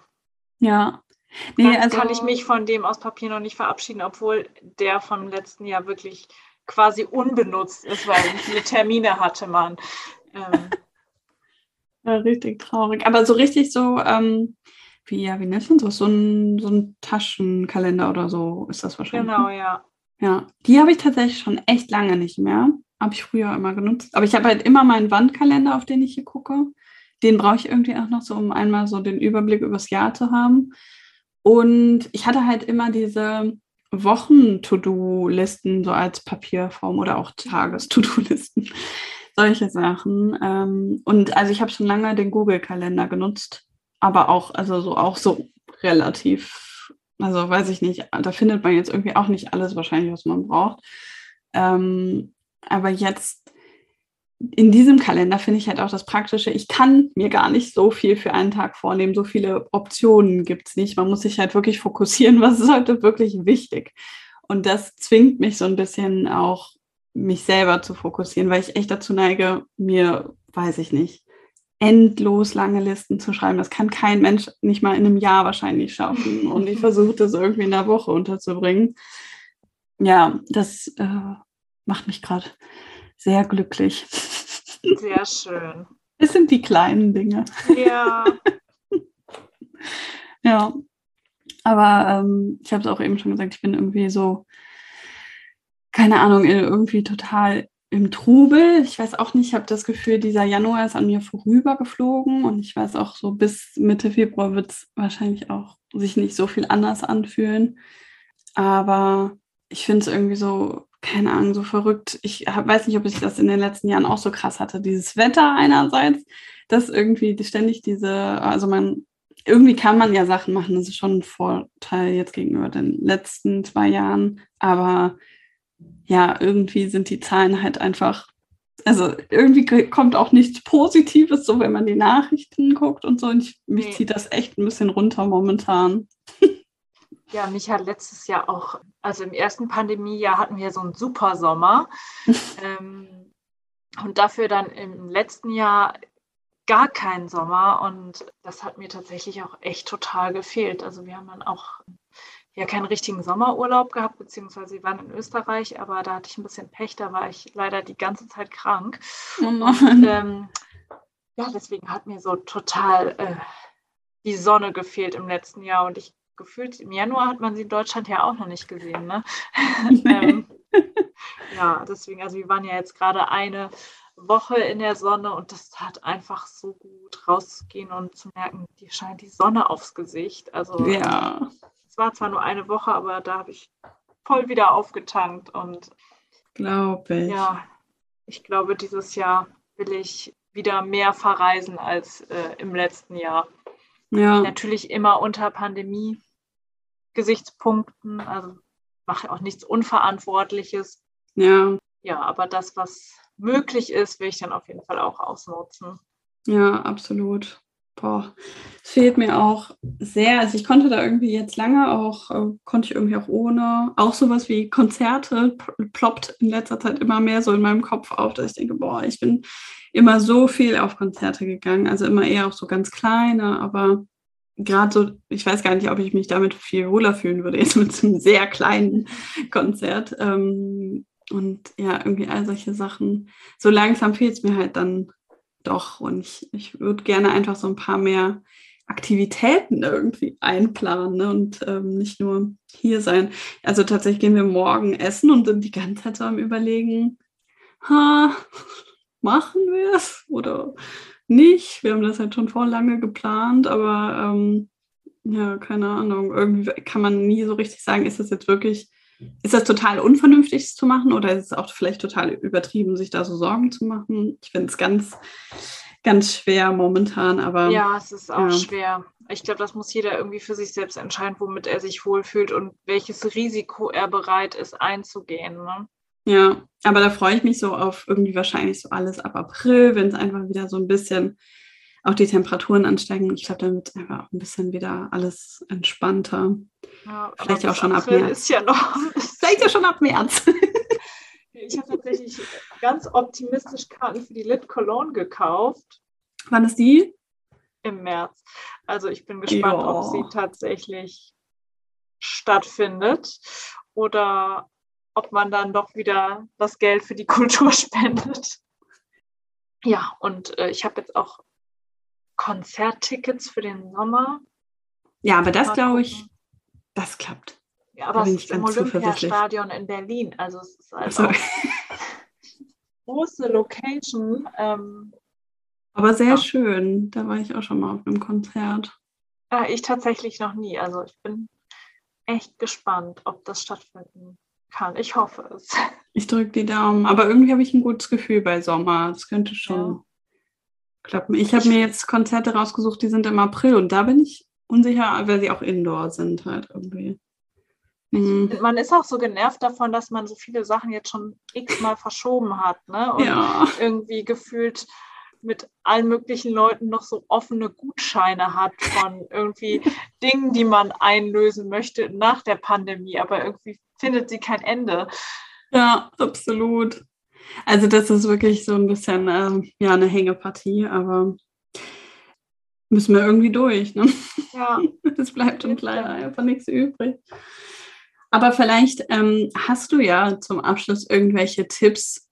Ja, Nee, Dann also, kann ich mich von dem aus Papier noch nicht verabschieden, obwohl der vom letzten Jahr wirklich quasi unbenutzt ist, weil viele Termine hatte man. Ähm. Ja, richtig traurig. Aber so richtig so, ähm, wie, ja, wie nennt man das? So ein, so ein Taschenkalender oder so ist das wahrscheinlich. Genau, ja. Ja, die habe ich tatsächlich schon echt lange nicht mehr. Habe ich früher immer genutzt. Aber ich habe halt immer meinen Wandkalender, auf den ich hier gucke. Den brauche ich irgendwie auch noch so, um einmal so den Überblick übers Jahr zu haben. Und ich hatte halt immer diese Wochen-To-Do-Listen so als Papierform oder auch Tages-To-Do-Listen, solche Sachen. Ähm, und also ich habe schon lange den Google-Kalender genutzt, aber auch, also so auch so relativ, also weiß ich nicht, da findet man jetzt irgendwie auch nicht alles wahrscheinlich, was man braucht. Ähm, aber jetzt in diesem Kalender finde ich halt auch das Praktische, ich kann mir gar nicht so viel für einen Tag vornehmen, so viele Optionen gibt es nicht. Man muss sich halt wirklich fokussieren, was ist heute wirklich wichtig. Und das zwingt mich so ein bisschen auch, mich selber zu fokussieren, weil ich echt dazu neige, mir, weiß ich nicht, endlos lange Listen zu schreiben. Das kann kein Mensch nicht mal in einem Jahr wahrscheinlich schaffen. Und ich versuche das irgendwie in der Woche unterzubringen. Ja, das äh, macht mich gerade sehr glücklich. Sehr schön. Es sind die kleinen Dinge. Ja. ja. Aber ähm, ich habe es auch eben schon gesagt, ich bin irgendwie so, keine Ahnung, irgendwie total im Trubel. Ich weiß auch nicht, ich habe das Gefühl, dieser Januar ist an mir vorübergeflogen und ich weiß auch so, bis Mitte Februar wird es wahrscheinlich auch sich nicht so viel anders anfühlen. Aber ich finde es irgendwie so keine Ahnung, so verrückt. Ich hab, weiß nicht, ob ich das in den letzten Jahren auch so krass hatte. Dieses Wetter einerseits, dass irgendwie ständig diese, also man, irgendwie kann man ja Sachen machen, das ist schon ein Vorteil jetzt gegenüber den letzten zwei Jahren. Aber ja, irgendwie sind die Zahlen halt einfach, also irgendwie kommt auch nichts Positives, so wenn man die Nachrichten guckt und so. Und ich, mich nee. zieht das echt ein bisschen runter momentan. Ja, mich hat letztes Jahr auch, also im ersten Pandemiejahr hatten wir so einen super Sommer. ähm, und dafür dann im letzten Jahr gar keinen Sommer. Und das hat mir tatsächlich auch echt total gefehlt. Also wir haben dann auch ja keinen richtigen Sommerurlaub gehabt, beziehungsweise wir waren in Österreich, aber da hatte ich ein bisschen Pech, da war ich leider die ganze Zeit krank. Oh und, ähm, ja, deswegen hat mir so total äh, die Sonne gefehlt im letzten Jahr. Und ich gefühlt im Januar hat man sie in Deutschland ja auch noch nicht gesehen. Ne? ähm, ja, deswegen, also wir waren ja jetzt gerade eine Woche in der Sonne und das tat einfach so gut rauszugehen und zu merken, die scheint die Sonne aufs Gesicht. Also ja. Es war zwar nur eine Woche, aber da habe ich voll wieder aufgetankt und glaube ich. Ja, ich glaube, dieses Jahr will ich wieder mehr verreisen als äh, im letzten Jahr. Ja. Natürlich immer unter Pandemie-Gesichtspunkten. Also mache auch nichts Unverantwortliches. Ja. Ja, aber das, was möglich ist, will ich dann auf jeden Fall auch ausnutzen. Ja, absolut. Boah, es fehlt mir auch sehr. Also ich konnte da irgendwie jetzt lange auch, äh, konnte ich irgendwie auch ohne, auch sowas wie Konzerte ploppt in letzter Zeit immer mehr so in meinem Kopf auf, dass ich denke, boah, ich bin immer so viel auf Konzerte gegangen. Also immer eher auch so ganz kleine, aber gerade so, ich weiß gar nicht, ob ich mich damit viel wohler fühlen würde, jetzt mit so einem sehr kleinen Konzert. Ähm, und ja, irgendwie all solche Sachen. So langsam fehlt es mir halt dann doch. Und ich, ich würde gerne einfach so ein paar mehr Aktivitäten irgendwie einplanen ne? und ähm, nicht nur hier sein. Also tatsächlich gehen wir morgen essen und sind die ganze Zeit so am Überlegen, ha, machen wir es oder nicht? Wir haben das halt schon vor lange geplant, aber ähm, ja, keine Ahnung. Irgendwie kann man nie so richtig sagen, ist das jetzt wirklich ist das total unvernünftig es zu machen oder ist es auch vielleicht total übertrieben, sich da so Sorgen zu machen? Ich finde es ganz, ganz schwer momentan, aber. Ja, es ist auch ja. schwer. Ich glaube, das muss jeder irgendwie für sich selbst entscheiden, womit er sich wohlfühlt und welches Risiko er bereit ist einzugehen. Ne? Ja, aber da freue ich mich so auf irgendwie wahrscheinlich so alles ab April, wenn es einfach wieder so ein bisschen auch die Temperaturen ansteigen. Ich glaube, wird einfach auch ein bisschen wieder alles entspannter. Ja, Vielleicht auch schon ab März. Ist ja noch. Vielleicht ja schon ab März. ich habe tatsächlich ganz optimistisch Karten für die Lit Cologne gekauft. Wann ist die? Im März. Also ich bin gespannt, jo. ob sie tatsächlich stattfindet oder ob man dann doch wieder das Geld für die Kultur spendet. Ja, und äh, ich habe jetzt auch Konzerttickets für den Sommer. Ja, aber das glaube ich, das klappt. Ja, aber es ist im Olympiastadion in Berlin. Also es ist also eine große Location. Ähm, aber sehr ja. schön. Da war ich auch schon mal auf einem Konzert. Äh, ich tatsächlich noch nie. Also ich bin echt gespannt, ob das stattfinden kann. Ich hoffe es. Ich drücke die Daumen. Aber irgendwie habe ich ein gutes Gefühl bei Sommer. Das könnte schon ja. Klappen. Ich habe mir jetzt Konzerte rausgesucht, die sind im April und da bin ich unsicher, weil sie auch indoor sind halt irgendwie. Mhm. Man ist auch so genervt davon, dass man so viele Sachen jetzt schon x-mal verschoben hat, ne? Und ja. irgendwie gefühlt mit allen möglichen Leuten noch so offene Gutscheine hat von irgendwie Dingen, die man einlösen möchte nach der Pandemie, aber irgendwie findet sie kein Ende. Ja, absolut. Also das ist wirklich so ein bisschen äh, ja eine Hängepartie, aber müssen wir irgendwie durch. Ne? Ja. Es bleibt uns leider einfach nichts übrig. Aber vielleicht ähm, hast du ja zum Abschluss irgendwelche Tipps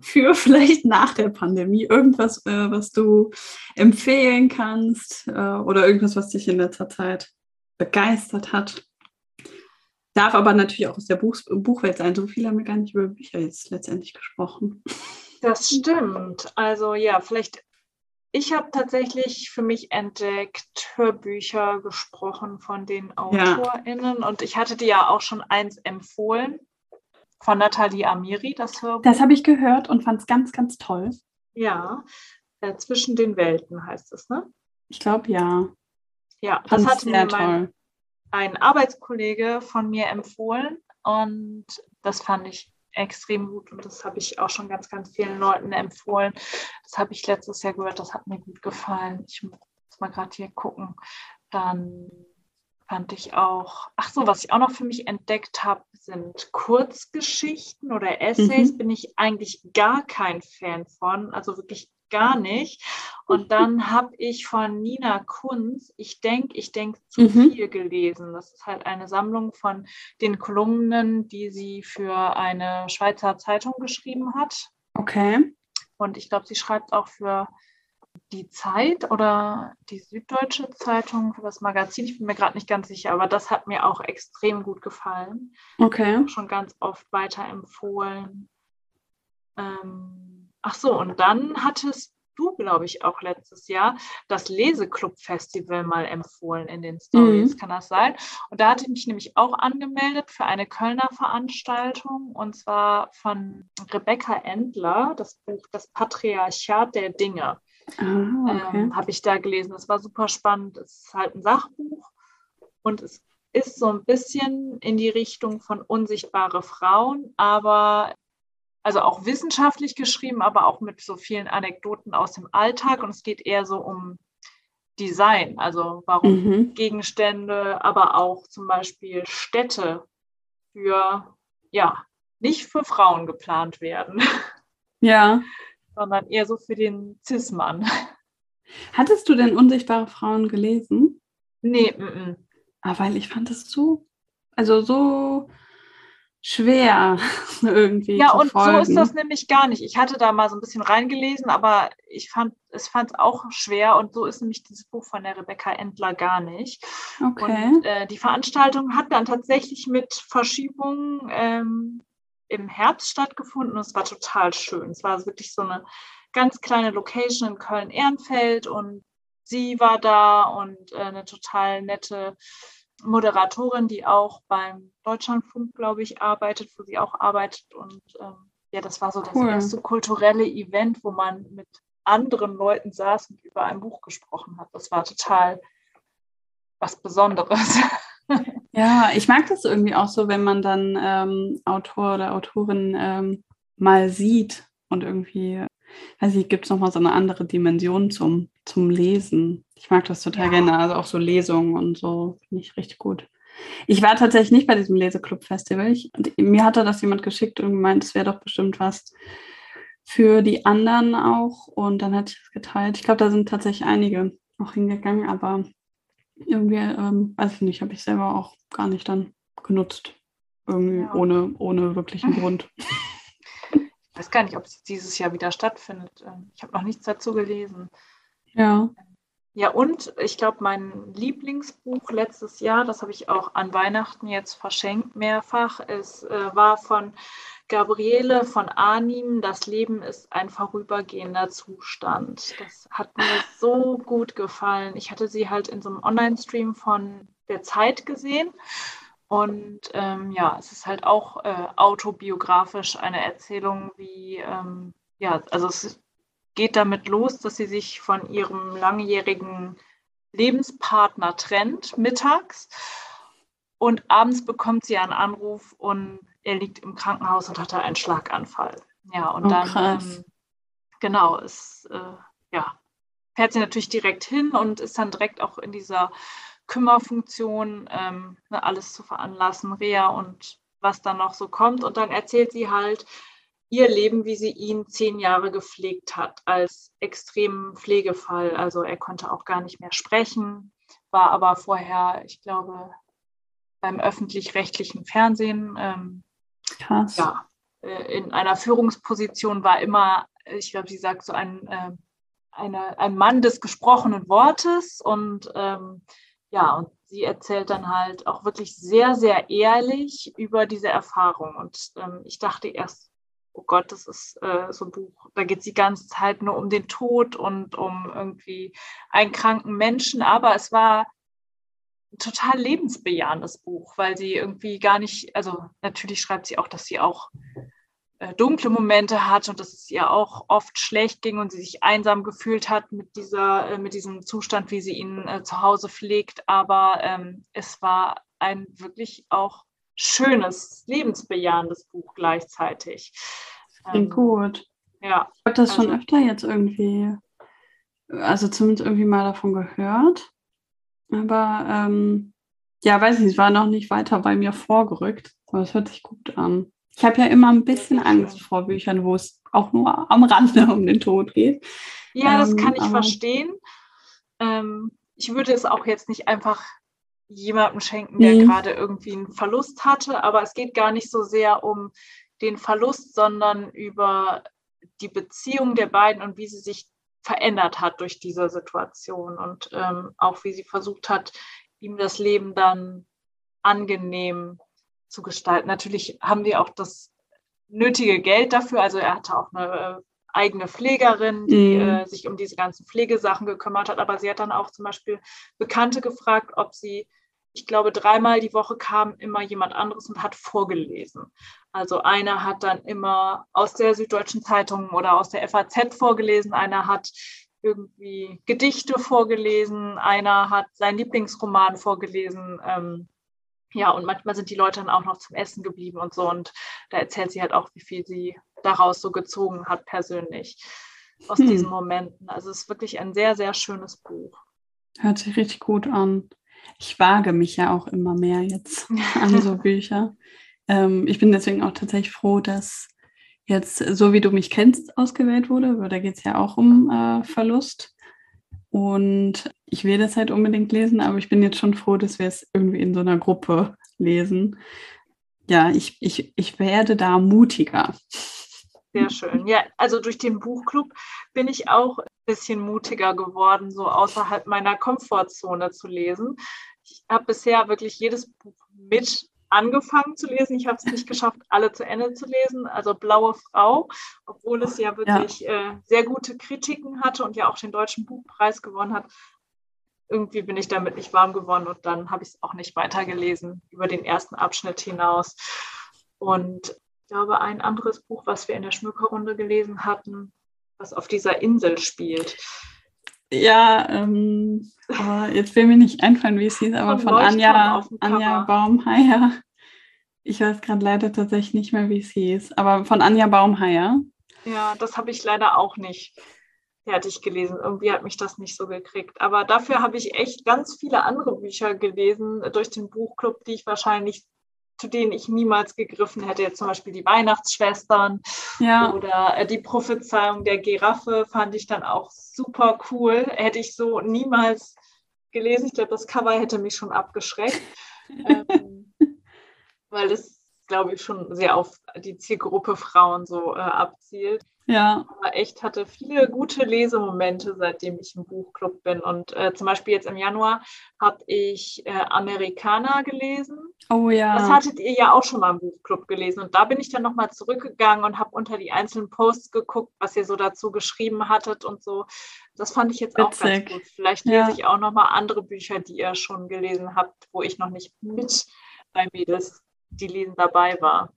für vielleicht nach der Pandemie, irgendwas, äh, was du empfehlen kannst äh, oder irgendwas, was dich in letzter Zeit begeistert hat. Darf aber natürlich auch aus der Buch Buchwelt sein. So viel haben wir gar nicht über Bücher jetzt letztendlich gesprochen. Das stimmt. Also ja, vielleicht ich habe tatsächlich für mich entdeckt Hörbücher gesprochen von den AutorInnen ja. und ich hatte dir ja auch schon eins empfohlen von Nathalie Amiri, das Hörbuch. Das habe ich gehört und fand es ganz, ganz toll. Ja, äh, zwischen den Welten heißt es, ne? Ich glaube ja. Ja, das hat mir mein, ein Arbeitskollege von mir empfohlen und das fand ich extrem gut und das habe ich auch schon ganz, ganz vielen Leuten empfohlen. Das habe ich letztes Jahr gehört, das hat mir gut gefallen. Ich muss mal gerade hier gucken. Dann fand ich auch, ach so, was ich auch noch für mich entdeckt habe, sind Kurzgeschichten oder Essays. Mhm. Bin ich eigentlich gar kein Fan von, also wirklich gar nicht. Und dann habe ich von Nina Kunz, ich denke, ich denke zu mhm. viel gelesen. Das ist halt eine Sammlung von den Kolumnen, die sie für eine Schweizer Zeitung geschrieben hat. Okay. Und ich glaube, sie schreibt auch für die Zeit oder die Süddeutsche Zeitung, für das Magazin. Ich bin mir gerade nicht ganz sicher, aber das hat mir auch extrem gut gefallen. Okay. Schon ganz oft weiterempfohlen. Ähm, ach so, und dann hattest du, glaube ich, auch letztes Jahr das Leseclub-Festival mal empfohlen in den Stories. Mhm. Kann das sein? Und da hatte ich mich nämlich auch angemeldet für eine Kölner Veranstaltung und zwar von Rebecca Endler, das Buch Das Patriarchat der Dinge. Ah, okay. ähm, Habe ich da gelesen. Das war super spannend. Es ist halt ein Sachbuch und es ist so ein bisschen in die Richtung von unsichtbare Frauen, aber also auch wissenschaftlich geschrieben, aber auch mit so vielen Anekdoten aus dem Alltag. Und es geht eher so um Design, also warum mhm. Gegenstände, aber auch zum Beispiel Städte für, ja, nicht für Frauen geplant werden. Ja. sondern eher so für den Cis-Mann. Hattest du denn Unsichtbare Frauen gelesen? Nee, m, -m. Ah, weil ich fand es so, also so schwer irgendwie. Ja, und folgen. so ist das nämlich gar nicht. Ich hatte da mal so ein bisschen reingelesen, aber ich fand es fand auch schwer und so ist nämlich dieses Buch von der Rebecca Endler gar nicht. Okay. Und äh, die Veranstaltung hat dann tatsächlich mit Verschiebungen ähm, im Herbst stattgefunden und es war total schön. Es war wirklich so eine ganz kleine Location in Köln-Ehrenfeld und sie war da und äh, eine total nette Moderatorin, die auch beim Deutschlandfunk, glaube ich, arbeitet, wo sie auch arbeitet. Und ähm, ja, das war so das cool. erste kulturelle Event, wo man mit anderen Leuten saß und über ein Buch gesprochen hat. Das war total was Besonderes. Ja, ich mag das irgendwie auch so, wenn man dann ähm, Autor oder Autorin ähm, mal sieht und irgendwie, weiß ich, gibt es nochmal so eine andere Dimension zum, zum Lesen. Ich mag das total ja. gerne, also auch so Lesungen und so, finde ich richtig gut. Ich war tatsächlich nicht bei diesem Leseclub-Festival. Mir hatte das jemand geschickt und gemeint, es wäre doch bestimmt was für die anderen auch. Und dann hatte ich es geteilt. Ich glaube, da sind tatsächlich einige auch hingegangen, aber irgendwie, ähm, weiß ich nicht, habe ich selber auch gar nicht dann genutzt. Irgendwie ja. ohne, ohne wirklichen Grund. Ich weiß gar nicht, ob es dieses Jahr wieder stattfindet. Ähm, ich habe noch nichts dazu gelesen. Ja. Ja, und ich glaube, mein Lieblingsbuch letztes Jahr, das habe ich auch an Weihnachten jetzt verschenkt mehrfach, es äh, war von Gabriele von Arnim, das Leben ist ein vorübergehender Zustand. Das hat mir so gut gefallen. Ich hatte sie halt in so einem Online-Stream von der Zeit gesehen. Und ähm, ja, es ist halt auch äh, autobiografisch eine Erzählung, wie, ähm, ja, also es geht damit los, dass sie sich von ihrem langjährigen Lebenspartner trennt, mittags. Und abends bekommt sie einen Anruf und er liegt im Krankenhaus und hatte einen Schlaganfall. Ja, und oh, dann, ähm, genau, ist, äh, ja, fährt sie natürlich direkt hin und ist dann direkt auch in dieser Kümmerfunktion, ähm, ne, alles zu veranlassen, Reha und was dann noch so kommt. Und dann erzählt sie halt ihr Leben, wie sie ihn zehn Jahre gepflegt hat, als extremen Pflegefall. Also er konnte auch gar nicht mehr sprechen, war aber vorher, ich glaube, beim öffentlich-rechtlichen Fernsehen ähm, Krass. Ja, äh, in einer Führungsposition war immer, ich glaube, sie sagt so ein, äh, eine, ein Mann des gesprochenen Wortes und ähm, ja, und sie erzählt dann halt auch wirklich sehr, sehr ehrlich über diese Erfahrung. Und ähm, ich dachte erst, oh Gott, das ist äh, so ein Buch, da geht es die ganze Zeit nur um den Tod und um irgendwie einen kranken Menschen. Aber es war total lebensbejahendes Buch, weil sie irgendwie gar nicht, also natürlich schreibt sie auch, dass sie auch dunkle Momente hat und dass es ihr auch oft schlecht ging und sie sich einsam gefühlt hat mit dieser, äh, mit diesem Zustand, wie sie ihn äh, zu Hause pflegt. Aber ähm, es war ein wirklich auch schönes, lebensbejahendes Buch gleichzeitig. Klingt ähm, gut. Ja. Ich habe das also, schon öfter jetzt irgendwie, also zumindest irgendwie mal davon gehört. Aber ähm, ja, weiß ich, es war noch nicht weiter bei mir vorgerückt. Aber es hört sich gut an. Ich habe ja immer ein bisschen Angst vor Büchern, wo es auch nur am Rande um den Tod geht. Ja, das ähm, kann ich verstehen. Ähm, ich würde es auch jetzt nicht einfach jemandem schenken, der mhm. gerade irgendwie einen Verlust hatte, aber es geht gar nicht so sehr um den Verlust, sondern über die Beziehung der beiden und wie sie sich verändert hat durch diese Situation und ähm, auch wie sie versucht hat, ihm das Leben dann angenehm zu gestalten. Natürlich haben die auch das nötige Geld dafür. Also er hatte auch eine äh, eigene Pflegerin, die mhm. äh, sich um diese ganzen Pflegesachen gekümmert hat. Aber sie hat dann auch zum Beispiel Bekannte gefragt, ob sie ich glaube, dreimal die Woche kam immer jemand anderes und hat vorgelesen. Also einer hat dann immer aus der Süddeutschen Zeitung oder aus der FAZ vorgelesen, einer hat irgendwie Gedichte vorgelesen, einer hat seinen Lieblingsroman vorgelesen. Ähm, ja, und manchmal sind die Leute dann auch noch zum Essen geblieben und so. Und da erzählt sie halt auch, wie viel sie daraus so gezogen hat, persönlich, aus hm. diesen Momenten. Also es ist wirklich ein sehr, sehr schönes Buch. Hört sich richtig gut an. Ich wage mich ja auch immer mehr jetzt an so Bücher. Ähm, ich bin deswegen auch tatsächlich froh, dass jetzt, so wie du mich kennst, ausgewählt wurde, weil da geht es ja auch um äh, Verlust. Und ich will das halt unbedingt lesen, aber ich bin jetzt schon froh, dass wir es irgendwie in so einer Gruppe lesen. Ja, ich, ich, ich werde da mutiger. Sehr schön. Ja, also durch den Buchclub bin ich auch ein bisschen mutiger geworden, so außerhalb meiner Komfortzone zu lesen. Ich habe bisher wirklich jedes Buch mit angefangen zu lesen. Ich habe es nicht geschafft, alle zu Ende zu lesen. Also Blaue Frau, obwohl es ja wirklich ja. Äh, sehr gute Kritiken hatte und ja auch den Deutschen Buchpreis gewonnen hat. Irgendwie bin ich damit nicht warm geworden und dann habe ich es auch nicht weitergelesen über den ersten Abschnitt hinaus. Und ich glaube, ein anderes Buch, was wir in der Schmückerrunde gelesen hatten, was auf dieser Insel spielt. Ja, ähm, jetzt will mir nicht einfallen, wie es hieß, aber von, von Anja, Anja Baumheier. Ich weiß gerade leider tatsächlich nicht mehr, wie es hieß, aber von Anja Baumheier. Ja, das habe ich leider auch nicht fertig gelesen. Irgendwie hat mich das nicht so gekriegt. Aber dafür habe ich echt ganz viele andere Bücher gelesen durch den Buchclub, die ich wahrscheinlich zu denen ich niemals gegriffen hätte. Jetzt zum Beispiel die Weihnachtsschwestern ja. oder äh, die Prophezeiung der Giraffe fand ich dann auch super cool. Hätte ich so niemals gelesen. Ich glaube, das Cover hätte mich schon abgeschreckt, ähm, weil es, glaube ich, schon sehr auf die Zielgruppe Frauen so äh, abzielt. Ja. Aber echt hatte viele gute Lesemomente, seitdem ich im Buchclub bin. Und äh, zum Beispiel jetzt im Januar habe ich äh, Amerikaner gelesen. Oh ja. Das hattet ihr ja auch schon mal im Buchclub gelesen. Und da bin ich dann nochmal zurückgegangen und habe unter die einzelnen Posts geguckt, was ihr so dazu geschrieben hattet und so. Das fand ich jetzt Witzig. auch ganz gut. Vielleicht lese ja. ich auch nochmal andere Bücher, die ihr schon gelesen habt, wo ich noch nicht mit bei Mädels, die lesen, dabei war.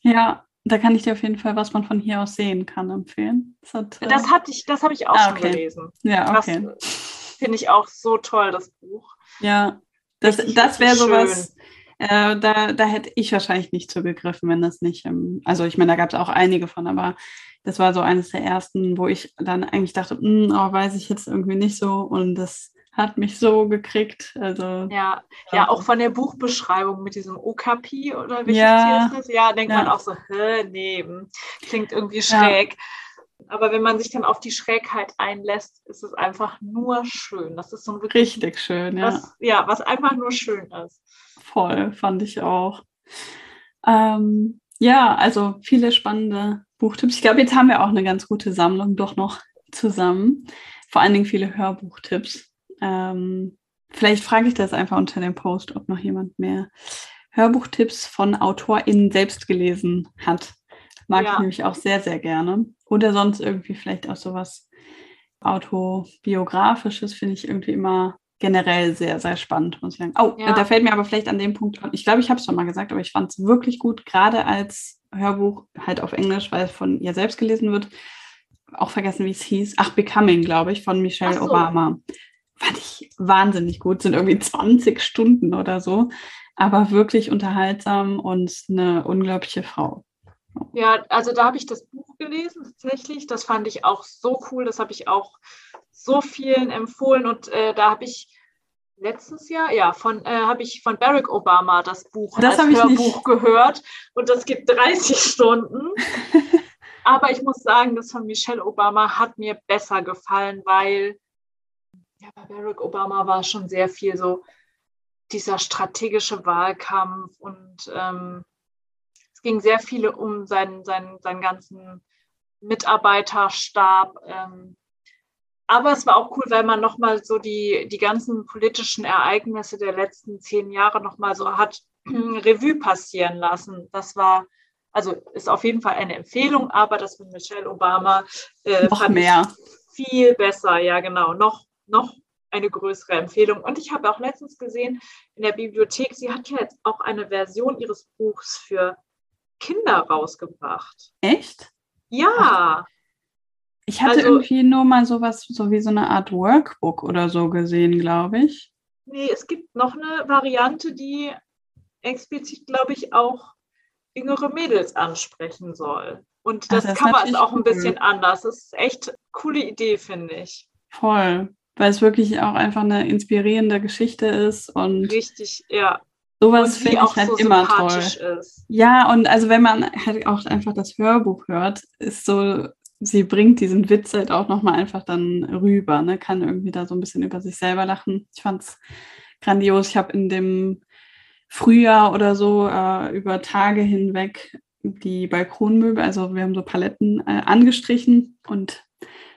Ja, da kann ich dir auf jeden Fall, was man von hier aus sehen kann, empfehlen. Das, hat, äh... das hatte ich, das habe ich auch ah, okay. schon gelesen. Ja, okay. Finde ich auch so toll, das Buch. Ja, das, das wäre sowas. Äh, da, da hätte ich wahrscheinlich nicht zugegriffen, wenn das nicht. Ähm, also ich meine, da gab es auch einige von, aber das war so eines der ersten, wo ich dann eigentlich dachte, hm, oh, weiß ich jetzt irgendwie nicht so. Und das hat mich so gekriegt. Also, ja, ja, auch von der Buchbeschreibung mit diesem Okapi oder wie ja, ist das? Ja, denkt ja. man auch so, hä, nee, hm, klingt irgendwie schräg. Ja. Aber wenn man sich dann auf die Schrägheit einlässt, ist es einfach nur schön. Das ist so ein wirklich, richtig schön, ja. Was, ja, was einfach nur schön ist. Voll, fand ich auch. Ähm, ja, also viele spannende Buchtipps. Ich glaube, jetzt haben wir auch eine ganz gute Sammlung doch noch zusammen. Vor allen Dingen viele Hörbuchtipps. Ähm, vielleicht frage ich das einfach unter dem Post, ob noch jemand mehr Hörbuchtipps von AutorInnen selbst gelesen hat. Mag ja. ich nämlich auch sehr, sehr gerne. Oder sonst irgendwie vielleicht auch sowas autobiografisches, finde ich irgendwie immer generell sehr, sehr spannend, muss ich sagen. Oh, ja. da fällt mir aber vielleicht an dem Punkt, ich glaube, ich habe es schon mal gesagt, aber ich fand es wirklich gut, gerade als Hörbuch halt auf Englisch, weil es von ihr selbst gelesen wird. Auch vergessen, wie es hieß. Ach, Becoming, glaube ich, von Michelle so. Obama fand ich wahnsinnig gut. Sind irgendwie 20 Stunden oder so, aber wirklich unterhaltsam und eine unglaubliche Frau. Ja, also da habe ich das Buch gelesen tatsächlich. Das fand ich auch so cool. Das habe ich auch so vielen empfohlen und äh, da habe ich letztes Jahr, ja, von äh, habe ich von Barack Obama das Buch das als Hörbuch nicht. gehört und das gibt 30 Stunden. Aber ich muss sagen, das von Michelle Obama hat mir besser gefallen, weil ja, bei Barack Obama war schon sehr viel so dieser strategische Wahlkampf und ähm, es ging sehr viel um seinen, seinen, seinen ganzen Mitarbeiterstab. Ähm, aber es war auch cool, weil man nochmal so die, die ganzen politischen Ereignisse der letzten zehn Jahre nochmal so hat Revue passieren lassen. Das war, also ist auf jeden Fall eine Empfehlung, aber das mit Michelle Obama äh, noch mehr. viel besser, ja genau, noch noch eine größere Empfehlung. Und ich habe auch letztens gesehen in der Bibliothek, sie hat ja jetzt auch eine Version ihres Buchs für Kinder rausgebracht. Echt? Ja. Ich hatte also, irgendwie nur mal sowas, so wie so eine Art Workbook oder so gesehen, glaube ich. Nee, es gibt noch eine Variante, die explizit, glaube ich, auch jüngere Mädels ansprechen soll. Und das, das Cover ist auch ein bisschen cool. anders. Das ist echt eine coole Idee, finde ich. Voll, weil es wirklich auch einfach eine inspirierende Geschichte ist und richtig, ja. Sowas finde ich halt so immer toll. Ist. Ja, und also wenn man halt auch einfach das Hörbuch hört, ist so, sie bringt diesen Witz halt auch nochmal einfach dann rüber, ne? Kann irgendwie da so ein bisschen über sich selber lachen. Ich fand's grandios. Ich habe in dem Frühjahr oder so äh, über Tage hinweg die Balkonmöbel, also wir haben so Paletten äh, angestrichen und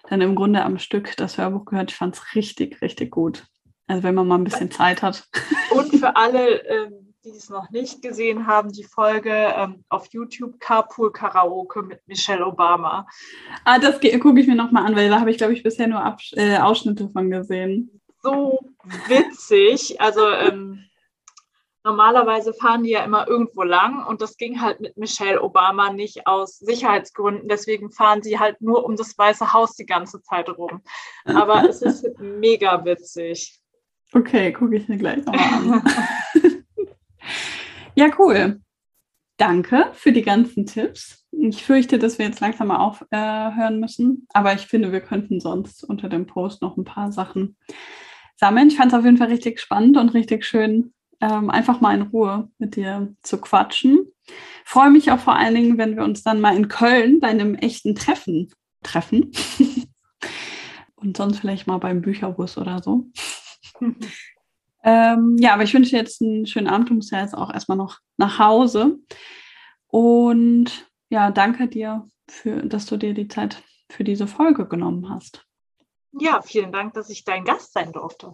dann im Grunde am Stück das Hörbuch gehört. Ich fand es richtig, richtig gut. Also wenn man mal ein bisschen Zeit hat. Und für alle, ähm, die es noch nicht gesehen haben, die Folge ähm, auf YouTube Carpool Karaoke mit Michelle Obama. Ah, das gucke ich mir nochmal an, weil da habe ich, glaube ich, bisher nur Abs äh, Ausschnitte von gesehen. So witzig. Also ähm, normalerweise fahren die ja immer irgendwo lang und das ging halt mit Michelle Obama nicht aus Sicherheitsgründen. Deswegen fahren sie halt nur um das Weiße Haus die ganze Zeit rum. Aber es ist mega witzig. Okay, gucke ich mir gleich nochmal an. ja, cool. Danke für die ganzen Tipps. Ich fürchte, dass wir jetzt langsam mal aufhören äh, müssen, aber ich finde, wir könnten sonst unter dem Post noch ein paar Sachen sammeln. Ich fand es auf jeden Fall richtig spannend und richtig schön, ähm, einfach mal in Ruhe mit dir zu quatschen. Freue mich auch vor allen Dingen, wenn wir uns dann mal in Köln bei einem echten Treffen treffen. Und sonst vielleicht mal beim Bücherbus oder so. ähm, ja, aber ich wünsche dir jetzt einen schönen Abend. Du musst ja jetzt auch erstmal noch nach Hause. Und ja, danke dir, für, dass du dir die Zeit für diese Folge genommen hast. Ja, vielen Dank, dass ich dein Gast sein durfte.